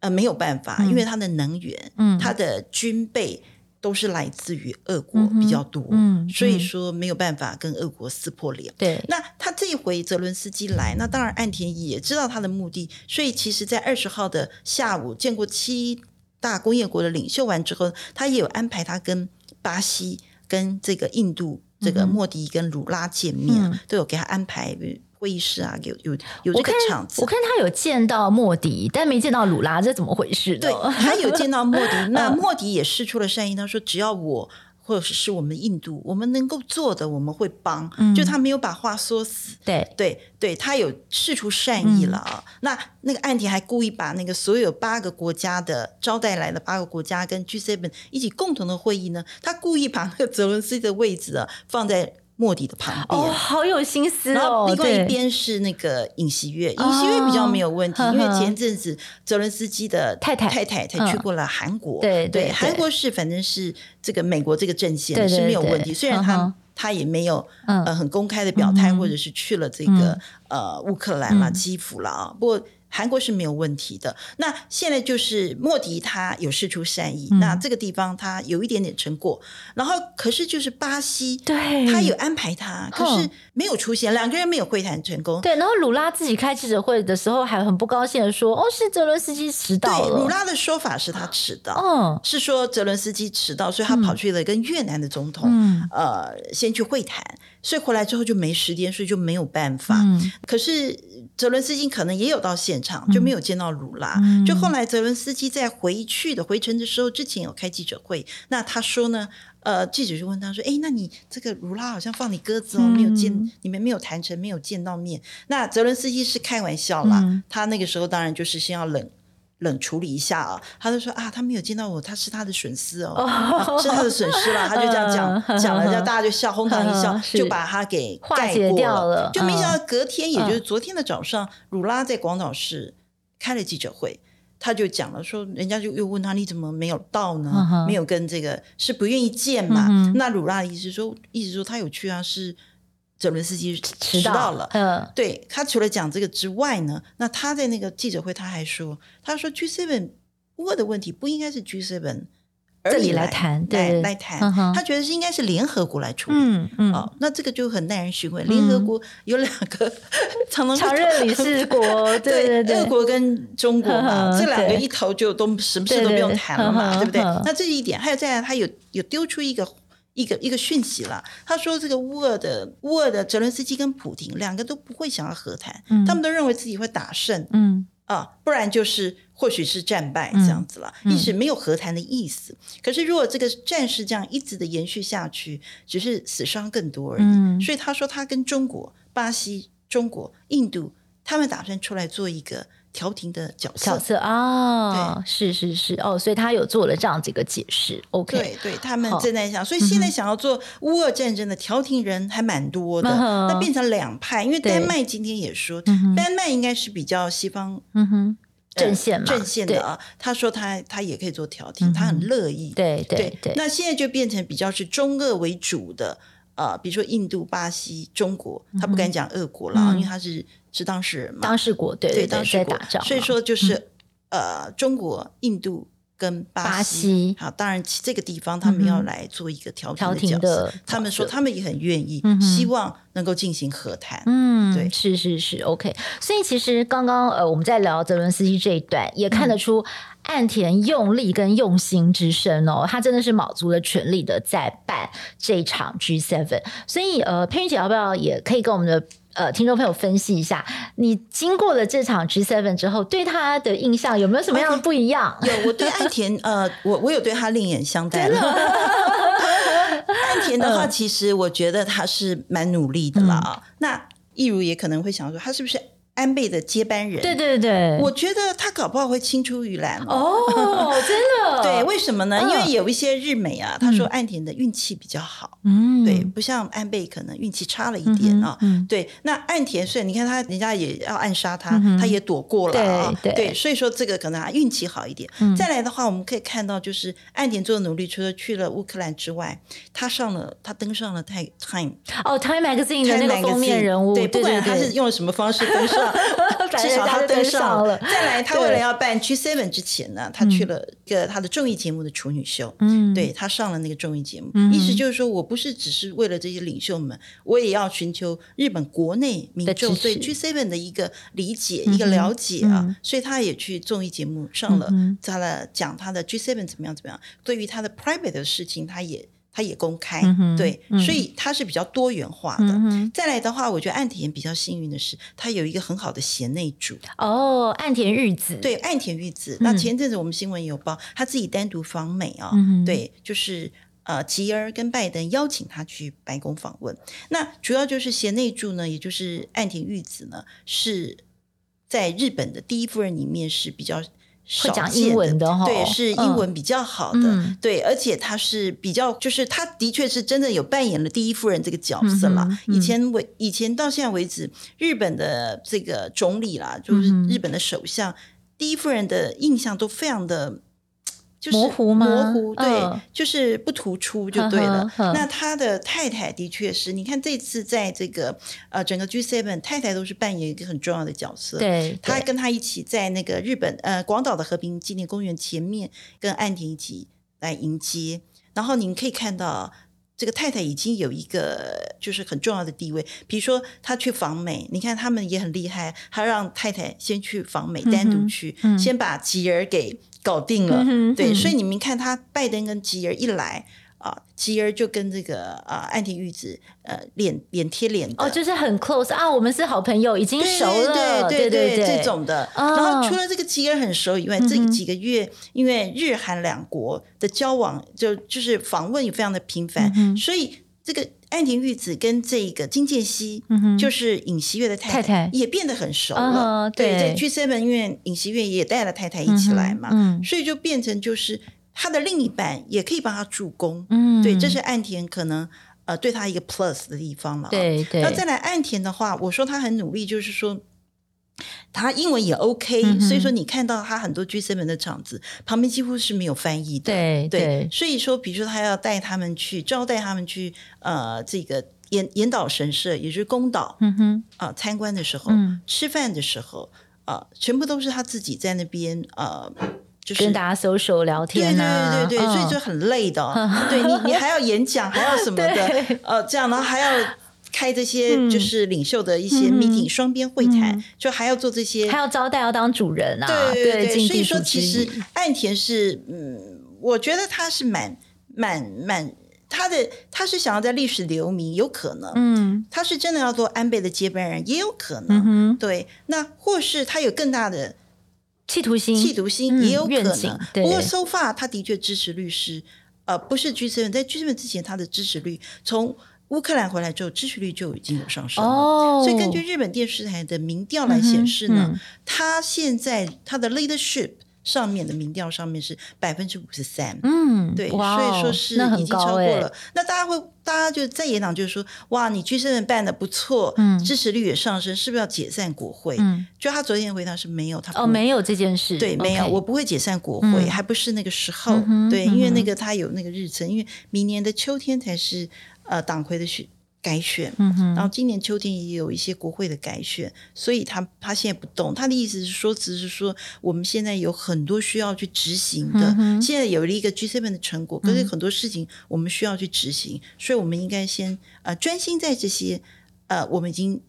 呃没有办法，嗯、因为它的能源、嗯、它的军备。都是来自于俄国比较多，嗯，嗯，所以说没有办法跟俄国撕破脸。对，那他这一回泽伦斯基来，那当然岸田也知道他的目的，所以其实，在二十号的下午见过七大工业国的领袖完之后，他也有安排他跟巴西、跟这个印度这个莫迪跟鲁拉见面，嗯、都有给他安排。会议室啊，有有有这个场子。我看他有见到莫迪，但没见到鲁拉，这怎么回事？对，他有见到莫迪，那莫迪也试出了善意，他说只要我。或者是我们印度，我们能够做的，我们会帮。嗯、就他没有把话说死，对对对，他有释出善意了啊。嗯、那那个岸田还故意把那个所有八个国家的招待来的八个国家跟 G7 一起共同的会议呢，他故意把那个泽伦斯基的位置啊放在。莫迪的旁边。哦，好有心思哦。然后另外一边是那个尹锡悦，尹锡悦比较没有问题，因为前阵子泽伦斯基的太太太太才去过了韩国，对对，韩国是反正是这个美国这个阵线是没有问题，虽然他他也没有呃很公开的表态，或者是去了这个呃乌克兰啦、基辅了啊，不过。韩国是没有问题的。那现在就是莫迪他有事出善意，嗯、那这个地方他有一点点成果。然后可是就是巴西，对，他有安排他，可是没有出现，两个人没有会谈成功。对，然后鲁拉自己开记者会的时候还很不高兴的说：“哦，是泽伦斯基迟到了。”鲁拉的说法是他迟到，嗯，是说泽伦斯基迟到，所以他跑去了跟越南的总统，嗯、呃，先去会谈，所以回来之后就没时间，所以就没有办法。嗯、可是。泽伦斯基可能也有到现场，就没有见到鲁拉。嗯、就后来泽伦斯基在回去的回程的时候，之前有开记者会，那他说呢，呃，记者就问他说：“哎，那你这个卢拉好像放你鸽子哦，没有见，嗯、你们没有谈成，没有见到面。”那泽伦斯基是开玩笑啦，嗯、他那个时候当然就是先要冷。冷处理一下啊，他就说啊，他没有见到我，他是他的损失哦，啊、是他的损失啦，他就这样讲讲了，大家就笑，哄堂一笑，就把他给盖过了，掉了。就没想到隔天，也就是昨天的早上，鲁拉在广岛市开了记者会，他就讲了说，人家就又问他，你怎么没有到呢？没有跟这个是不愿意见嘛？那鲁拉的意思说，意思说他有去啊，是。泽伦斯基迟到了，嗯，对，他除了讲这个之外呢，那他在那个记者会他还说，他说 G7 乌俄的问题不应该是 G7 这里来谈，来来谈，他觉得是应该是联合国来处理，嗯嗯，哦，那这个就很耐人寻味。联合国有两个 常常任理事国，对对对，俄国跟中国嘛，这两个一头就都什么事都不用谈了嘛，对不对？那这一点，还有再来，他有有丢出一个。一个一个讯息了，他说这个乌尔的乌尔的泽伦斯基跟普京两个都不会想要和谈，嗯、他们都认为自己会打胜，嗯啊，不然就是或许是战败这样子了，一直、嗯、没有和谈的意思。嗯、可是如果这个战事这样一直的延续下去，只是死伤更多而已。嗯、所以他说他跟中国、巴西、中国、印度，他们打算出来做一个。调停的角色，角色啊，对，是是是，哦，所以他有做了这样几个解释。OK，对对，他们正在想，所以现在想要做乌俄战争的调停人还蛮多的，那变成两派。因为丹麦今天也说，丹麦应该是比较西方嗯哼阵线嘛，阵线的啊。他说他他也可以做调停，他很乐意。对对对，那现在就变成比较是中俄为主的。呃，比如说印度、巴西、中国，他不敢讲俄国了，因为他是是当事人嘛，当事国对对当事国，所以说就是呃，中国、印度跟巴西，好，当然这个地方他们要来做一个调停的角色，他们说他们也很愿意，希望能够进行和谈。嗯，对，是是是，OK。所以其实刚刚呃，我们在聊泽伦斯基这一段，也看得出。岸田用力跟用心之深哦，他真的是卯足了全力的在办这一场 G7，所以呃，佩君姐要不要也可以跟我们的呃听众朋友分析一下，你经过了这场 G7 之后，对他的印象有没有什么样的不一样？Okay, 有，我对岸田呃，我我有对他另眼相待了。岸田的话，其实我觉得他是蛮努力的啦。嗯、那益如也可能会想说，他是不是？安倍的接班人，对对对，我觉得他搞不好会青出于蓝哦，真的，对，为什么呢？因为有一些日美啊，他说岸田的运气比较好，嗯，对，不像安倍可能运气差了一点啊，对。那岸田虽然你看他，人家也要暗杀他，他也躲过了啊，对，所以说这个可能他运气好一点。再来的话，我们可以看到，就是岸田做的努力，除了去了乌克兰之外，他上了，他登上了《Time》哦，《Time Magazine》的那个封面人物，对，不管他是用了什么方式登上。至少他登上了。再来，他为了要办 G7 之前呢，他去了一个他的综艺节目的处女秀。嗯，对，他上了那个综艺节目，意思就是说我不是只是为了这些领袖们，我也要寻求日本国内民众对 G7 的一个理解、一个了解啊。所以他也去综艺节目上了，他的讲他的 G7 怎么样怎么样。对于他的 private 的事情，他也。他也公开，嗯、对，嗯、所以他是比较多元化的。嗯、再来的话，我觉得岸田比较幸运的是，他有一个很好的贤内助。哦，岸田玉子，对，岸田玉子。嗯、那前阵子我们新闻有报，他自己单独访美啊，嗯、对，就是呃，吉尔跟拜登邀请他去白宫访问。那主要就是贤内助呢，也就是岸田玉子呢，是在日本的第一夫人里面是比较。会讲英文的哈，对，是英文比较好的，嗯、对，而且他是比较，就是他的确是真的有扮演了第一夫人这个角色嘛。嗯嗯、以前为以前到现在为止，日本的这个总理啦，就是日本的首相，嗯、第一夫人的印象都非常的。就是模糊吗？模糊，对，哦、就是不突出就对了。呵呵呵，那他的太太的确是，你看这次在这个呃整个 G7，太太都是扮演一个很重要的角色。对，他跟他一起在那个日本呃广岛的和平纪念公园前面跟岸田一起来迎接。然后您可以看到，这个太太已经有一个就是很重要的地位。比如说他去访美，你看他们也很厉害，他让太太先去访美，单独去，先把吉尔给。搞定了，嗯、对，嗯、所以你们看他拜登跟吉尔一来啊，吉儿就跟这个啊安田玉子呃脸脸贴脸的，哦，就是很 close 啊，我们是好朋友，已经熟了，对对对，这种的。哦、然后除了这个吉尔很熟以外，这几个月因为日韩两国的交往就就是访问也非常的频繁，嗯、所以这个。安田玉子跟这个金建熙，就是尹锡月的太太，也变得很熟了。哦、对，在 G7，因为尹锡月也带了太太一起来嘛，嗯嗯、所以就变成就是他的另一半也可以帮他助攻。嗯，对，这是岸田可能呃对他一个 plus 的地方了。对对。那再来岸田的话，我说他很努力，就是说。他英文也 OK，嗯，所以说你看到他很多 G7 的场子旁边几乎是没有翻译的。对对，对，所以说，比如说他要带他们去招待他们去呃这个严严岛神社，也就是宫岛，嗯哼啊、呃、参观的时候，嗯、吃饭的时候啊、呃，全部都是他自己在那边呃，就是跟大家 social 聊天啊，对对对对，哦、所以就很累的。对你你还要演讲，还要什么的，呃，这样然后还要。开这些就是领袖的一些 meeting，双边会谈，就还要做这些，还要招待，要当主人啊。对对对，所以说其实岸田是，嗯，我觉得他是蛮蛮蛮，他的他是想要在历史留名，有可能，嗯，他是真的要做安倍的接班人，也有可能，对，那或是他有更大的企图心，企图心也有可能。不过 so far 他的确支持律师，呃，不是 G7，在 G7 之前他的支持率从。乌克兰回来之后，支持率就已经有上升了。Oh, 所以根据日本电视台的民调来显示呢，嗯嗯、他现在他的 leadership 上面的民调上面是百分之五十三。嗯，对，哇所以说是已经超过了。那，那大家会，大家就在野党就是说，哇，你 G7 办的不错，嗯，支持率也上升，是不是要解散国会？嗯，就他昨天的回答是没有，他哦没有这件事，对，没有我不会解散国会，嗯、还不是那个时候。嗯、对，因为那个他有那个日程，因为明年的秋天才是。呃，党魁的选改选，然后今年秋天也有一些国会的改选，所以他他现在不动。他的意思是说，只是说我们现在有很多需要去执行的，嗯、现在有了一个 G7 的成果，可是很多事情我们需要去执行，嗯、所以我们应该先呃专心在这些呃我们已经。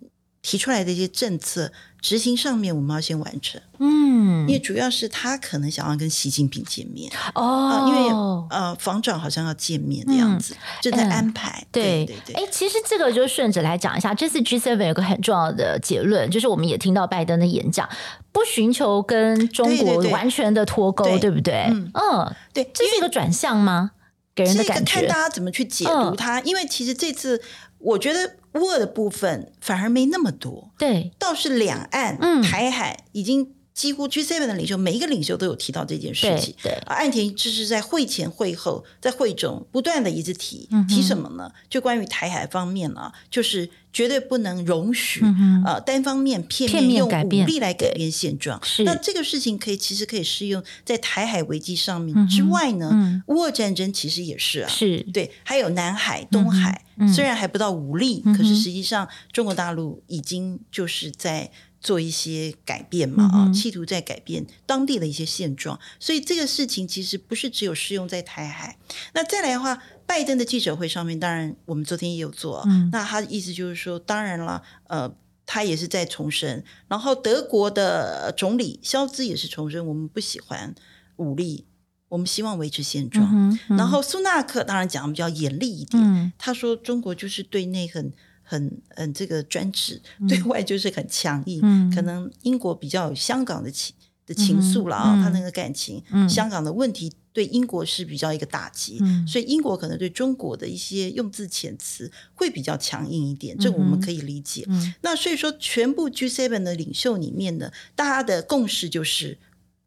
提出来的一些政策执行上面，我们要先完成。嗯，因为主要是他可能想要跟习近平见面哦、呃，因为呃，防长好像要见面的样子，嗯、正在安排。嗯、对对对。哎，其实这个就顺着来讲一下，这次 G seven 有个很重要的结论，就是我们也听到拜登的演讲，不寻求跟中国完全的脱钩，对，不对？嗯，嗯对，这是一个转向吗？给人的感觉，看大家怎么去解读它。嗯、因为其实这次。我觉得乌俄的部分反而没那么多，对，倒是两岸、嗯、台海已经。几乎 G7 的领袖，每一个领袖都有提到这件事情。啊，岸田就是在会前、会后，在会中不断的一直提，嗯、提什么呢？就关于台海方面啊，就是绝对不能容许、嗯、呃单方面、片面用武力来改变现状。是，那这个事情可以其实可以适用在台海危机上面之外呢。嗯、乌俄战争其实也是啊，是对，还有南海、东海，嗯、虽然还不到武力，嗯、可是实际上中国大陆已经就是在。做一些改变嘛啊，企图在改变当地的一些现状，所以这个事情其实不是只有适用在台海。那再来的话，拜登的记者会上面，当然我们昨天也有做，嗯、那他的意思就是说，当然了，呃，他也是在重申。然后德国的总理肖兹也是重申，我们不喜欢武力，我们希望维持现状。嗯嗯、然后苏纳克当然讲的比较严厉一点，嗯、他说中国就是对内很。很很这个专制，对外就是很强硬。嗯、可能英国比较有香港的情的情愫了啊，嗯、他那个感情，嗯、香港的问题对英国是比较一个打击，嗯、所以英国可能对中国的一些用字遣词会比较强硬一点，这我们可以理解。嗯、那所以说，全部 G7 的领袖里面呢，大家的共识就是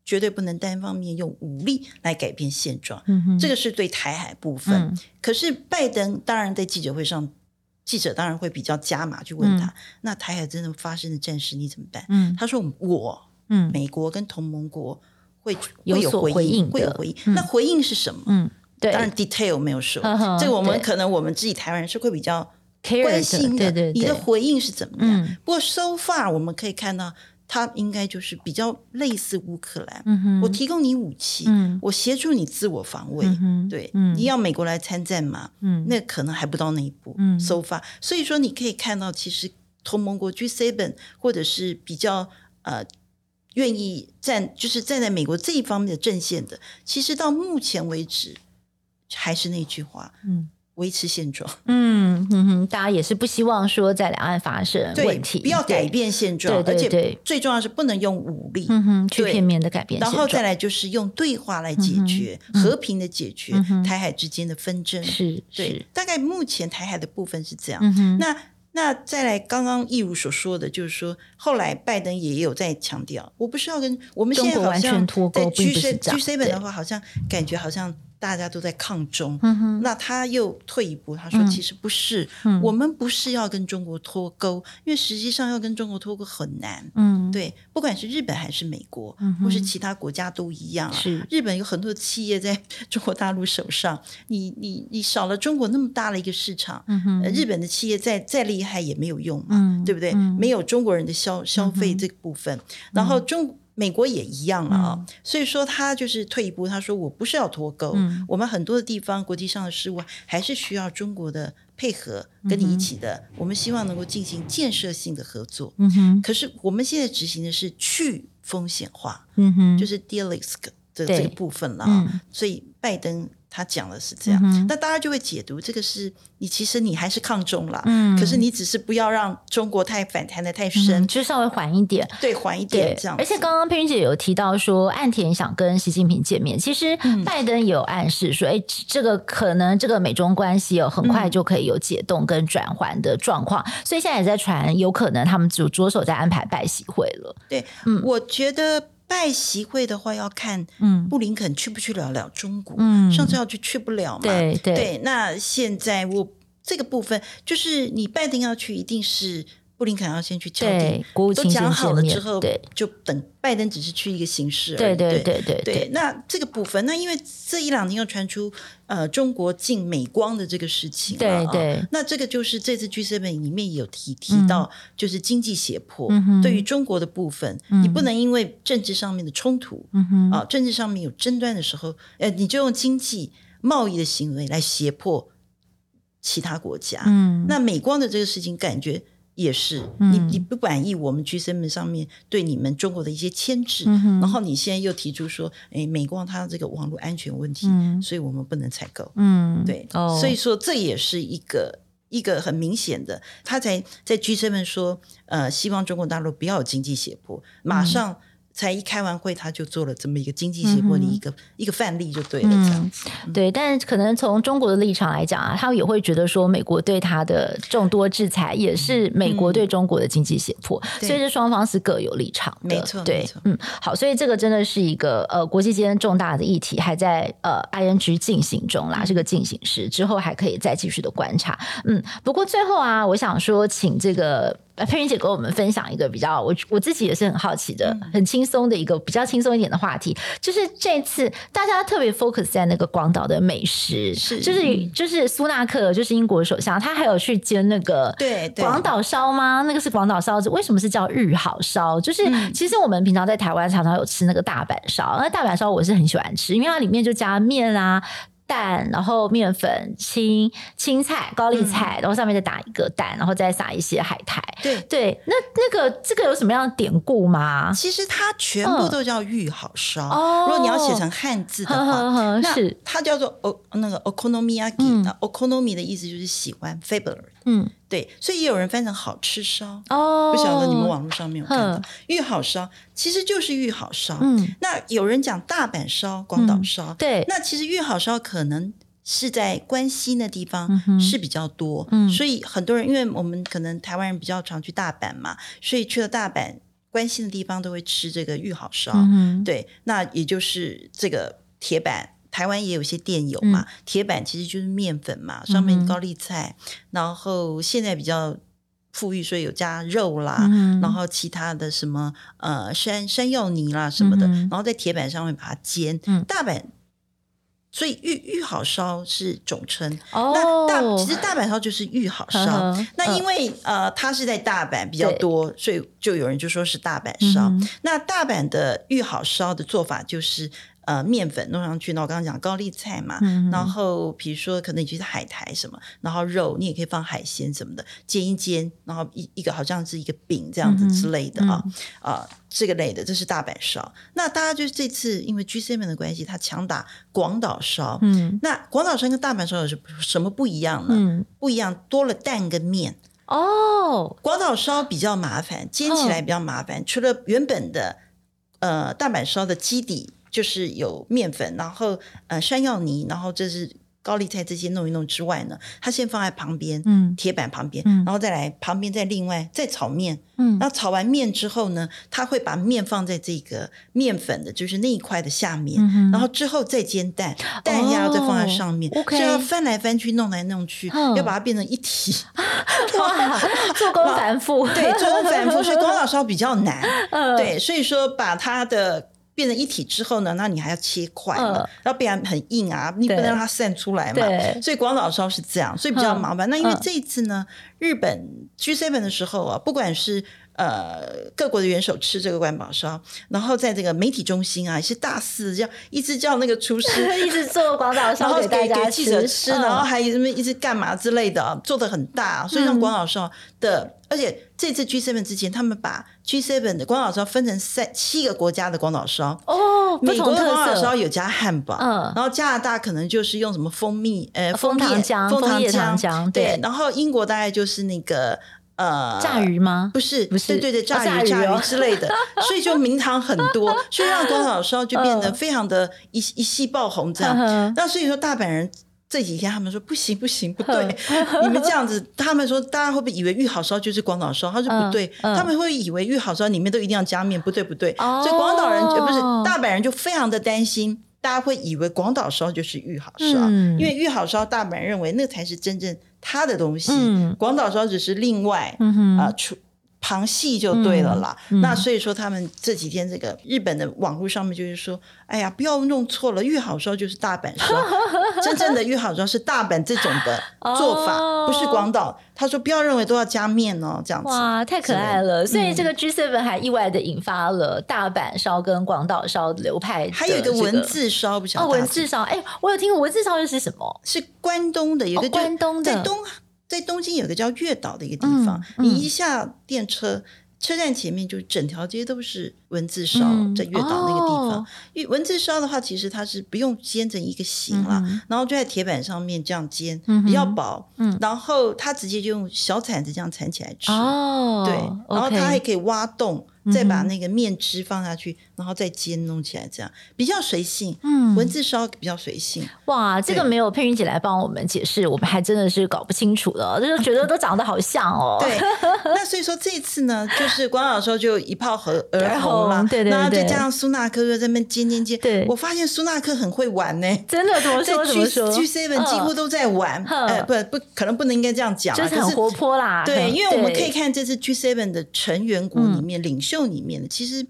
绝对不能单方面用武力来改变现状。嗯、哼这个是对台海部分。嗯、可是拜登当然在记者会上。记者当然会比较加码去问他，嗯、那台海真的发生的战事你怎么办？嗯、他说我，嗯，美国跟同盟国会有有回应，会有回应。嗯、那回应是什么？嗯，对，当然 detail 没有说，这个我们可能我们自己台湾人是会比较关心的。对对对，你的回应是怎么样？嗯、不过 so far 我们可以看到。他应该就是比较类似乌克兰，嗯、哼我提供你武器，嗯、我协助你自我防卫，嗯、对，嗯、你要美国来参战嘛？嗯、那可能还不到那一步。嗯、so far，所以说你可以看到，其实同盟国 G7 或者是比较呃愿意站，就是站在美国这一方面的阵线的，其实到目前为止还是那句话，嗯。维持现状，嗯哼哼，大家也是不希望说在两岸发生问题，不要改变现状，对对对，而且最重要是不能用武力，嗯哼，去片面的改变，然后再来就是用对话来解决，和平的解决台海之间的纷争，是，对，大概目前台海的部分是这样，嗯那那再来刚刚一如所说的，就是说后来拜登也有在强调，我不是要跟我们现在好像在 G G7 的话，好像感觉好像。大家都在抗中，嗯、那他又退一步，他说：“其实不是，嗯、我们不是要跟中国脱钩，因为实际上要跟中国脱钩很难。嗯，对，不管是日本还是美国，嗯、或是其他国家都一样啊。是。日本有很多企业在中国大陆手上，你你你少了中国那么大的一个市场，日本的企业再再厉害也没有用嘛，嗯、对不对？嗯、没有中国人的消消费这个部分，嗯、然后中。”美国也一样了啊，嗯、所以说他就是退一步，他说我不是要脱钩，嗯、我们很多的地方国际上的事务还是需要中国的配合，跟你一起的，嗯、我们希望能够进行建设性的合作。嗯哼，可是我们现在执行的是去风险化，嗯哼，就是 de-risk 的这个部分了啊，嗯、所以拜登。他讲的是这样，嗯、那大家就会解读这个是你其实你还是抗中了，嗯，可是你只是不要让中国太反弹的太深，嗯，就稍微缓一点，对，缓一点这样。而且刚刚佩君姐有提到说，岸田想跟习近平见面，其实拜登也有暗示说，哎、嗯，这个可能这个美中关系有很快就可以有解冻跟转圜的状况，嗯、所以现在也在传，有可能他们就着手在安排拜习会了。对，嗯，我觉得。拜习会的话，要看嗯布林肯去不去了了中国。嗯，上次要去去不了嘛。对对，对。那现在我这个部分就是你拜登要去，一定是。布林肯要先去敲定，都讲好了之后，对，就等拜登只是去一个形式而已。对对对对对。那这个部分，那因为这一两年又传出呃中国进美光的这个事情，对对。那这个就是这次 G7 里面有提提到，就是经济胁迫。对于中国的部分，你不能因为政治上面的冲突，啊，政治上面有争端的时候，呃，你就用经济贸易的行为来胁迫其他国家。嗯。那美光的这个事情，感觉。也是，你你不满意我们 G7 上面对你们中国的一些牵制，嗯、然后你现在又提出说，哎，美光它这个网络安全问题，嗯、所以我们不能采购。嗯，对，哦、所以说这也是一个一个很明显的，他才在 G7 说，呃，希望中国大陆不要有经济胁迫，马上才一开完会，他就做了这么一个经济胁迫的一个、嗯、一个范例，就对了，这样子。嗯、对，但可能从中国的立场来讲啊，他也会觉得说，美国对他的众多制裁也是美国对中国的经济胁迫，嗯、所以这双方是各有立场的。没错，对，嗯，好，所以这个真的是一个呃国际间重大的议题，还在呃 ING 进行中啦，是个进行时，之后还可以再继续的观察。嗯，不过最后啊，我想说，请这个。佩云姐跟我们分享一个比较，我我自己也是很好奇的，嗯、很轻松的一个比较轻松一点的话题，就是这次大家特别 focus 在那个广岛的美食，是就是、嗯、就是苏纳克，就是英国首相，他还有去煎那个对广岛烧吗？那个是广岛烧，为什么是叫日好烧？就是、嗯、其实我们平常在台湾常常有吃那个大阪烧，那大阪烧我是很喜欢吃，因为它里面就加面啊。蛋，然后面粉、青青菜、高丽菜，嗯、然后上面再打一个蛋，然后再撒一些海苔。对对，那那个这个有什么样的典故吗？其实它全部都叫玉好烧。哦、嗯，如果你要写成汉字的话，哦、那是它叫做哦那个 okonomiyaki、嗯。那 okonomi 的意思就是喜欢 favorite。嗯。对，所以也有人翻成好吃烧。哦，不晓得你们网络上面有看到玉好烧，其实就是玉好烧。嗯，那有人讲大阪烧、广岛烧，对，那其实玉好烧可能是在关西那地方是比较多，嗯，所以很多人因为我们可能台湾人比较常去大阪嘛，所以去了大阪关西的地方都会吃这个玉好烧，嗯，对，那也就是这个铁板。台湾也有些店有嘛，铁板其实就是面粉嘛，上面高丽菜，嗯、然后现在比较富裕，所以有加肉啦，嗯、然后其他的什么呃山山药泥啦什么的，嗯、然后在铁板上面把它煎。嗯、大阪，所以玉玉好烧是总称。哦，那大其实大阪烧就是玉好烧。呵呵那因为呃它是在大阪比较多，所以就有人就说是大阪烧。嗯、那大阪的玉好烧的做法就是。呃，面粉弄上去，那我刚刚讲高丽菜嘛，嗯、然后比如说可能你就是海苔什么，然后肉你也可以放海鲜什么的，煎一煎，然后一一个好像是一个饼这样子之类的啊，啊、这个类的，这是大阪烧。那大家就是这次因为 G7 的关系，他强打广岛烧。嗯，那广岛烧跟大阪烧有什什么不一样呢？嗯，不一样，多了蛋跟面。哦，广岛烧比较麻烦，煎起来比较麻烦，哦、除了原本的呃大阪烧的基底。就是有面粉，然后呃山药泥，然后这是高丽菜这些弄一弄之外呢，它先放在旁边，嗯，铁板旁边，嗯，然后再来旁边再另外再炒面，嗯，然后炒完面之后呢，他会把面放在这个面粉的就是那一块的下面，嗯、然后之后再煎蛋，蛋要再放在上面，哦、就要翻来翻去弄来弄去，哦、要把它变成一体，哇，做工繁复，对，做工繁复，所以广岛烧比较难，嗯、对，所以说把它的。变成一体之后呢，那你还要切块嘛，嗯、然后不然很硬啊，你不能让它散出来嘛。所以广岛烧是这样，所以比较麻烦。嗯、那因为这一次呢，日本 G7 的时候啊，不管是呃各国的元首吃这个广岛烧，然后在这个媒体中心啊，也是大肆叫一直叫那个厨师 一直做广岛烧给大家给记者吃，嗯、然后还有什么一直干嘛之类的，啊，做的很大，所以让广岛烧的。嗯而且这次 G7 之前，他们把 G7 的广岛烧分成三七个国家的广岛烧。哦，美国的广岛烧有加汉堡，嗯，然后加拿大可能就是用什么蜂蜜呃蜂糖浆、枫糖浆，对，然后英国大概就是那个呃炸鱼吗？不是，不是，对对对，炸鱼、炸鱼之类的，所以就名堂很多，所以让广岛烧就变得非常的一一夕爆红这样。那所以说大阪人。这几天他们说不行不行不对，你们这样子，他们说大家会不会以为玉好烧就是广岛烧？他说不对，他们会以为玉好烧里面都一定要加面，不对不对。所以广岛人不是大阪人就非常的担心，大家会以为广岛烧就是玉好烧，因为玉好烧大阪人认为那才是真正他的东西，广岛烧只是另外啊出。旁戏就对了啦，嗯嗯、那所以说他们这几天这个日本的网络上面就是说，哎呀，不要弄错了，玉好烧就是大阪烧，真正的玉好烧是大阪这种的做法，哦、不是广岛。他说不要认为都要加面哦，这样子。哇，太可爱了！所以这个 G7 还意外的引发了大阪烧跟广岛烧流派、这个，还有一个文字烧，不晓得哦，文字烧，哎，我有听过文字烧又是什么？是关东的，有个、哦、关东的在东。在东京有个叫月岛的一个地方，你一下电车，车站前面就整条街都是文字烧，嗯、在月岛那个地方。因为、哦、文字烧的话，其实它是不用煎成一个形了，嗯、然后就在铁板上面这样煎，嗯、比较薄，嗯、然后它直接就用小铲子这样铲起来吃。哦，对，然后它还可以挖洞。再把那个面汁放下去，然后再煎弄起来，这样比较随性。嗯，文字烧比较随性。哇，这个没有佩云姐来帮我们解释，我们还真的是搞不清楚了，就是觉得都长得好像哦。对，那所以说这次呢，就是关老师就一炮而而红了。对对对，然后再加上苏纳克又在那边煎煎煎。对，我发现苏纳克很会玩呢，真的怎么说？怎么说？G Seven 几乎都在玩。呃，不不，可能不能应该这样讲，就是很活泼啦。对，因为我们可以看这次 G Seven 的成员国里面领袖。秀里面的其实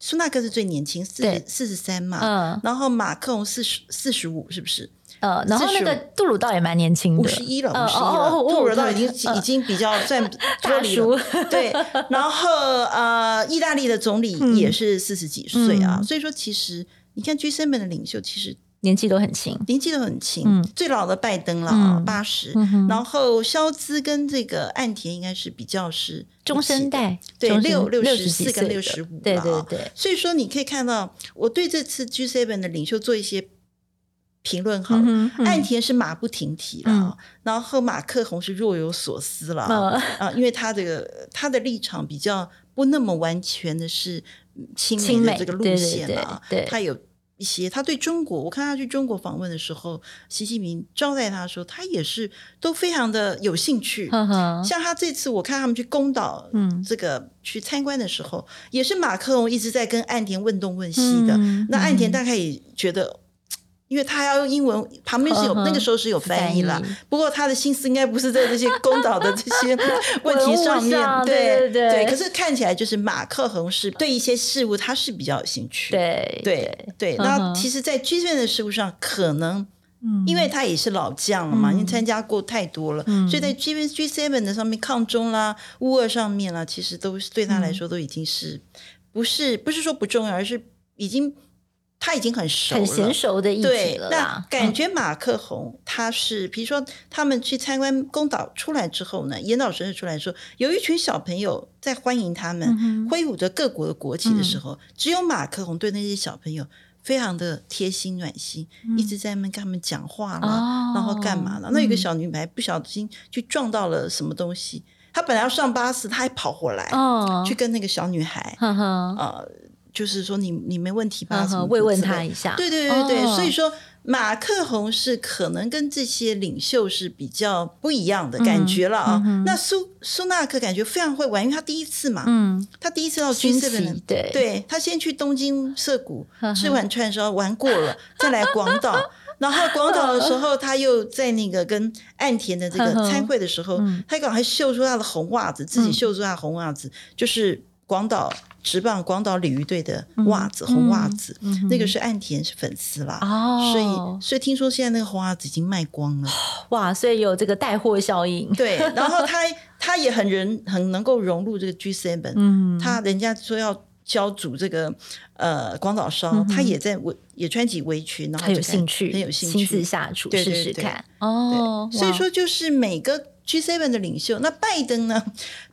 苏纳克是最年轻，四四十三嘛，嗯，然后马克龙四十四十五，是不是？呃，然后那个杜鲁道也蛮年轻的，五十一了，五十一了，杜鲁道已经已经比较算 大叔，对。然后呃，意大利的总理也是四十几岁啊，所以说其实你看 G7 的领袖其实。年纪都很轻，年纪都很轻。嗯，最老的拜登了，八十。然后肖兹跟这个岸田应该是比较是中生代，对，六六十四跟六十五。对对对。所以说你可以看到，我对这次 G7 的领袖做一些评论好了。岸田是马不停蹄了，然后马克宏是若有所思了啊，因为他这个他的立场比较不那么完全的是亲美的这个路线啊，对，他有。一些他对中国，我看他去中国访问的时候，习近平招待他的时候，他也是都非常的有兴趣。呵呵像他这次，我看他们去宫岛，嗯，这个去参观的时候，嗯、也是马克龙一直在跟岸田问东问西的。嗯、那岸田大概也觉得。因为他要用英文，旁边是有那个时候是有翻译了。不过他的心思应该不是在这些公岛的这些 问题上面，对对对。可是看起来就是马克宏是对一些事物他是比较有兴趣，对对对。那其实，在 G7 的事物上，可能因为他也是老将了嘛，因为参加过太多了，所以在 G G7 的上面抗中啦、乌俄上面啦，其实都是对他来说都已经是不是不是说不重要，而是已经。他已经很熟了，很娴熟的意思了。那感觉马克宏他是，比如说他们去参观宫岛出来之后呢，严岛神社出来说，有一群小朋友在欢迎他们，挥舞着各国的国旗的时候，只有马克宏对那些小朋友非常的贴心暖心，一直在那边跟他们讲话了，然后干嘛了？那有个小女孩不小心去撞到了什么东西，她本来要上巴士，她还跑回来，去跟那个小女孩，呃。就是说你你没问题吧？慰问他一下。对对对对，所以说马克宏是可能跟这些领袖是比较不一样的感觉了啊。那苏苏纳克感觉非常会玩，因为他第一次嘛，嗯，他第一次到 G7，对，对他先去东京涩谷吃完串烧玩过了，再来广岛，然后广岛的时候他又在那个跟岸田的这个参会的时候，他刚好还秀出他的红袜子，自己秀出他的红袜子，就是广岛。直棒广岛鲤鱼队的袜子，红袜子，那个是岸田是粉丝啦，哦所以所以听说现在那个红袜子已经卖光了，哇！所以有这个带货效应。对，然后他他也很人很能够融入这个 G7，嗯，他人家说要教煮这个呃广岛烧，他也在围也穿起围裙，然后很有兴趣，很有兴趣，亲自下厨试试看哦。所以说就是每个 G seven 的领袖，那拜登呢？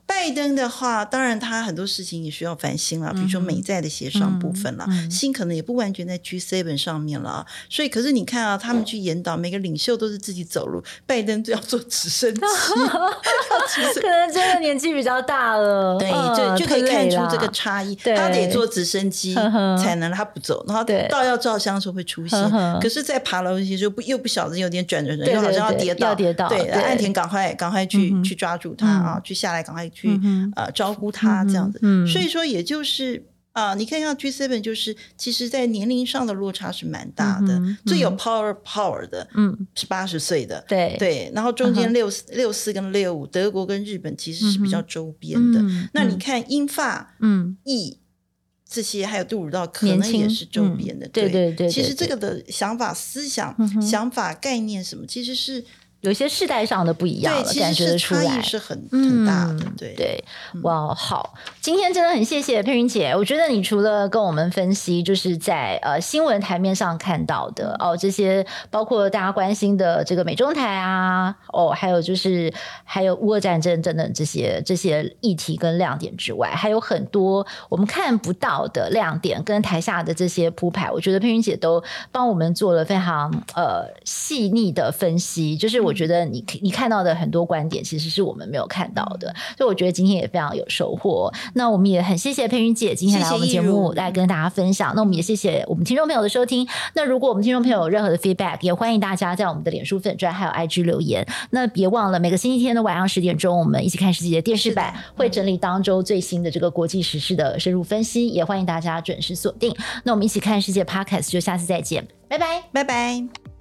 拜登的话，当然他很多事情也需要反省了，比如说美债的协商部分了，心可能也不完全在 G Seven 上面了。所以，可是你看啊，他们去研导，每个领袖都是自己走路，拜登就要坐直升机，可能真的年纪比较大了，对，就就可以看出这个差异。他得坐直升机才能，他不走，然后到要照相的时候会出现，可是，在爬楼梯就不又不小心有点转转转，又好像要跌倒，跌倒。对，岸田赶快赶快去去抓住他啊，去下来赶快。去呃照顾他这样子，所以说也就是啊，你看像 G7 就是其实在年龄上的落差是蛮大的，最有 power power 的，嗯，是八十岁的，对对，然后中间六四六四跟六五，德国跟日本其实是比较周边的。那你看英法嗯。意这些还有杜鲁道可能也是周边的，对对对。其实这个的想法、思想、想法、概念什么，其实是。有些世代上的不一样了，感觉得出来是很很大的。对对，哇，好，今天真的很谢谢佩云姐。我觉得你除了跟我们分析，就是在呃新闻台面上看到的哦，这些包括大家关心的这个美中台啊，哦，还有就是还有乌俄战争等等这些这些议题跟亮点之外，还有很多我们看不到的亮点跟台下的这些铺排，我觉得佩云姐都帮我们做了非常呃细腻的分析，就是。我觉得你你看到的很多观点，其实是我们没有看到的，所以我觉得今天也非常有收获。那我们也很谢谢佩云姐今天来我们节目来跟大家分享。那我们也谢谢我们听众朋友的收听。那如果我们听众朋友有任何的 feedback，也欢迎大家在我们的脸书粉专还有 IG 留言。那别忘了每个星期天的晚上十点钟，我们一起看世界的电视版会整理当周最新的这个国际时事的深入分析，也欢迎大家准时锁定。那我们一起看世界 Podcast，就下次再见，拜拜，拜拜。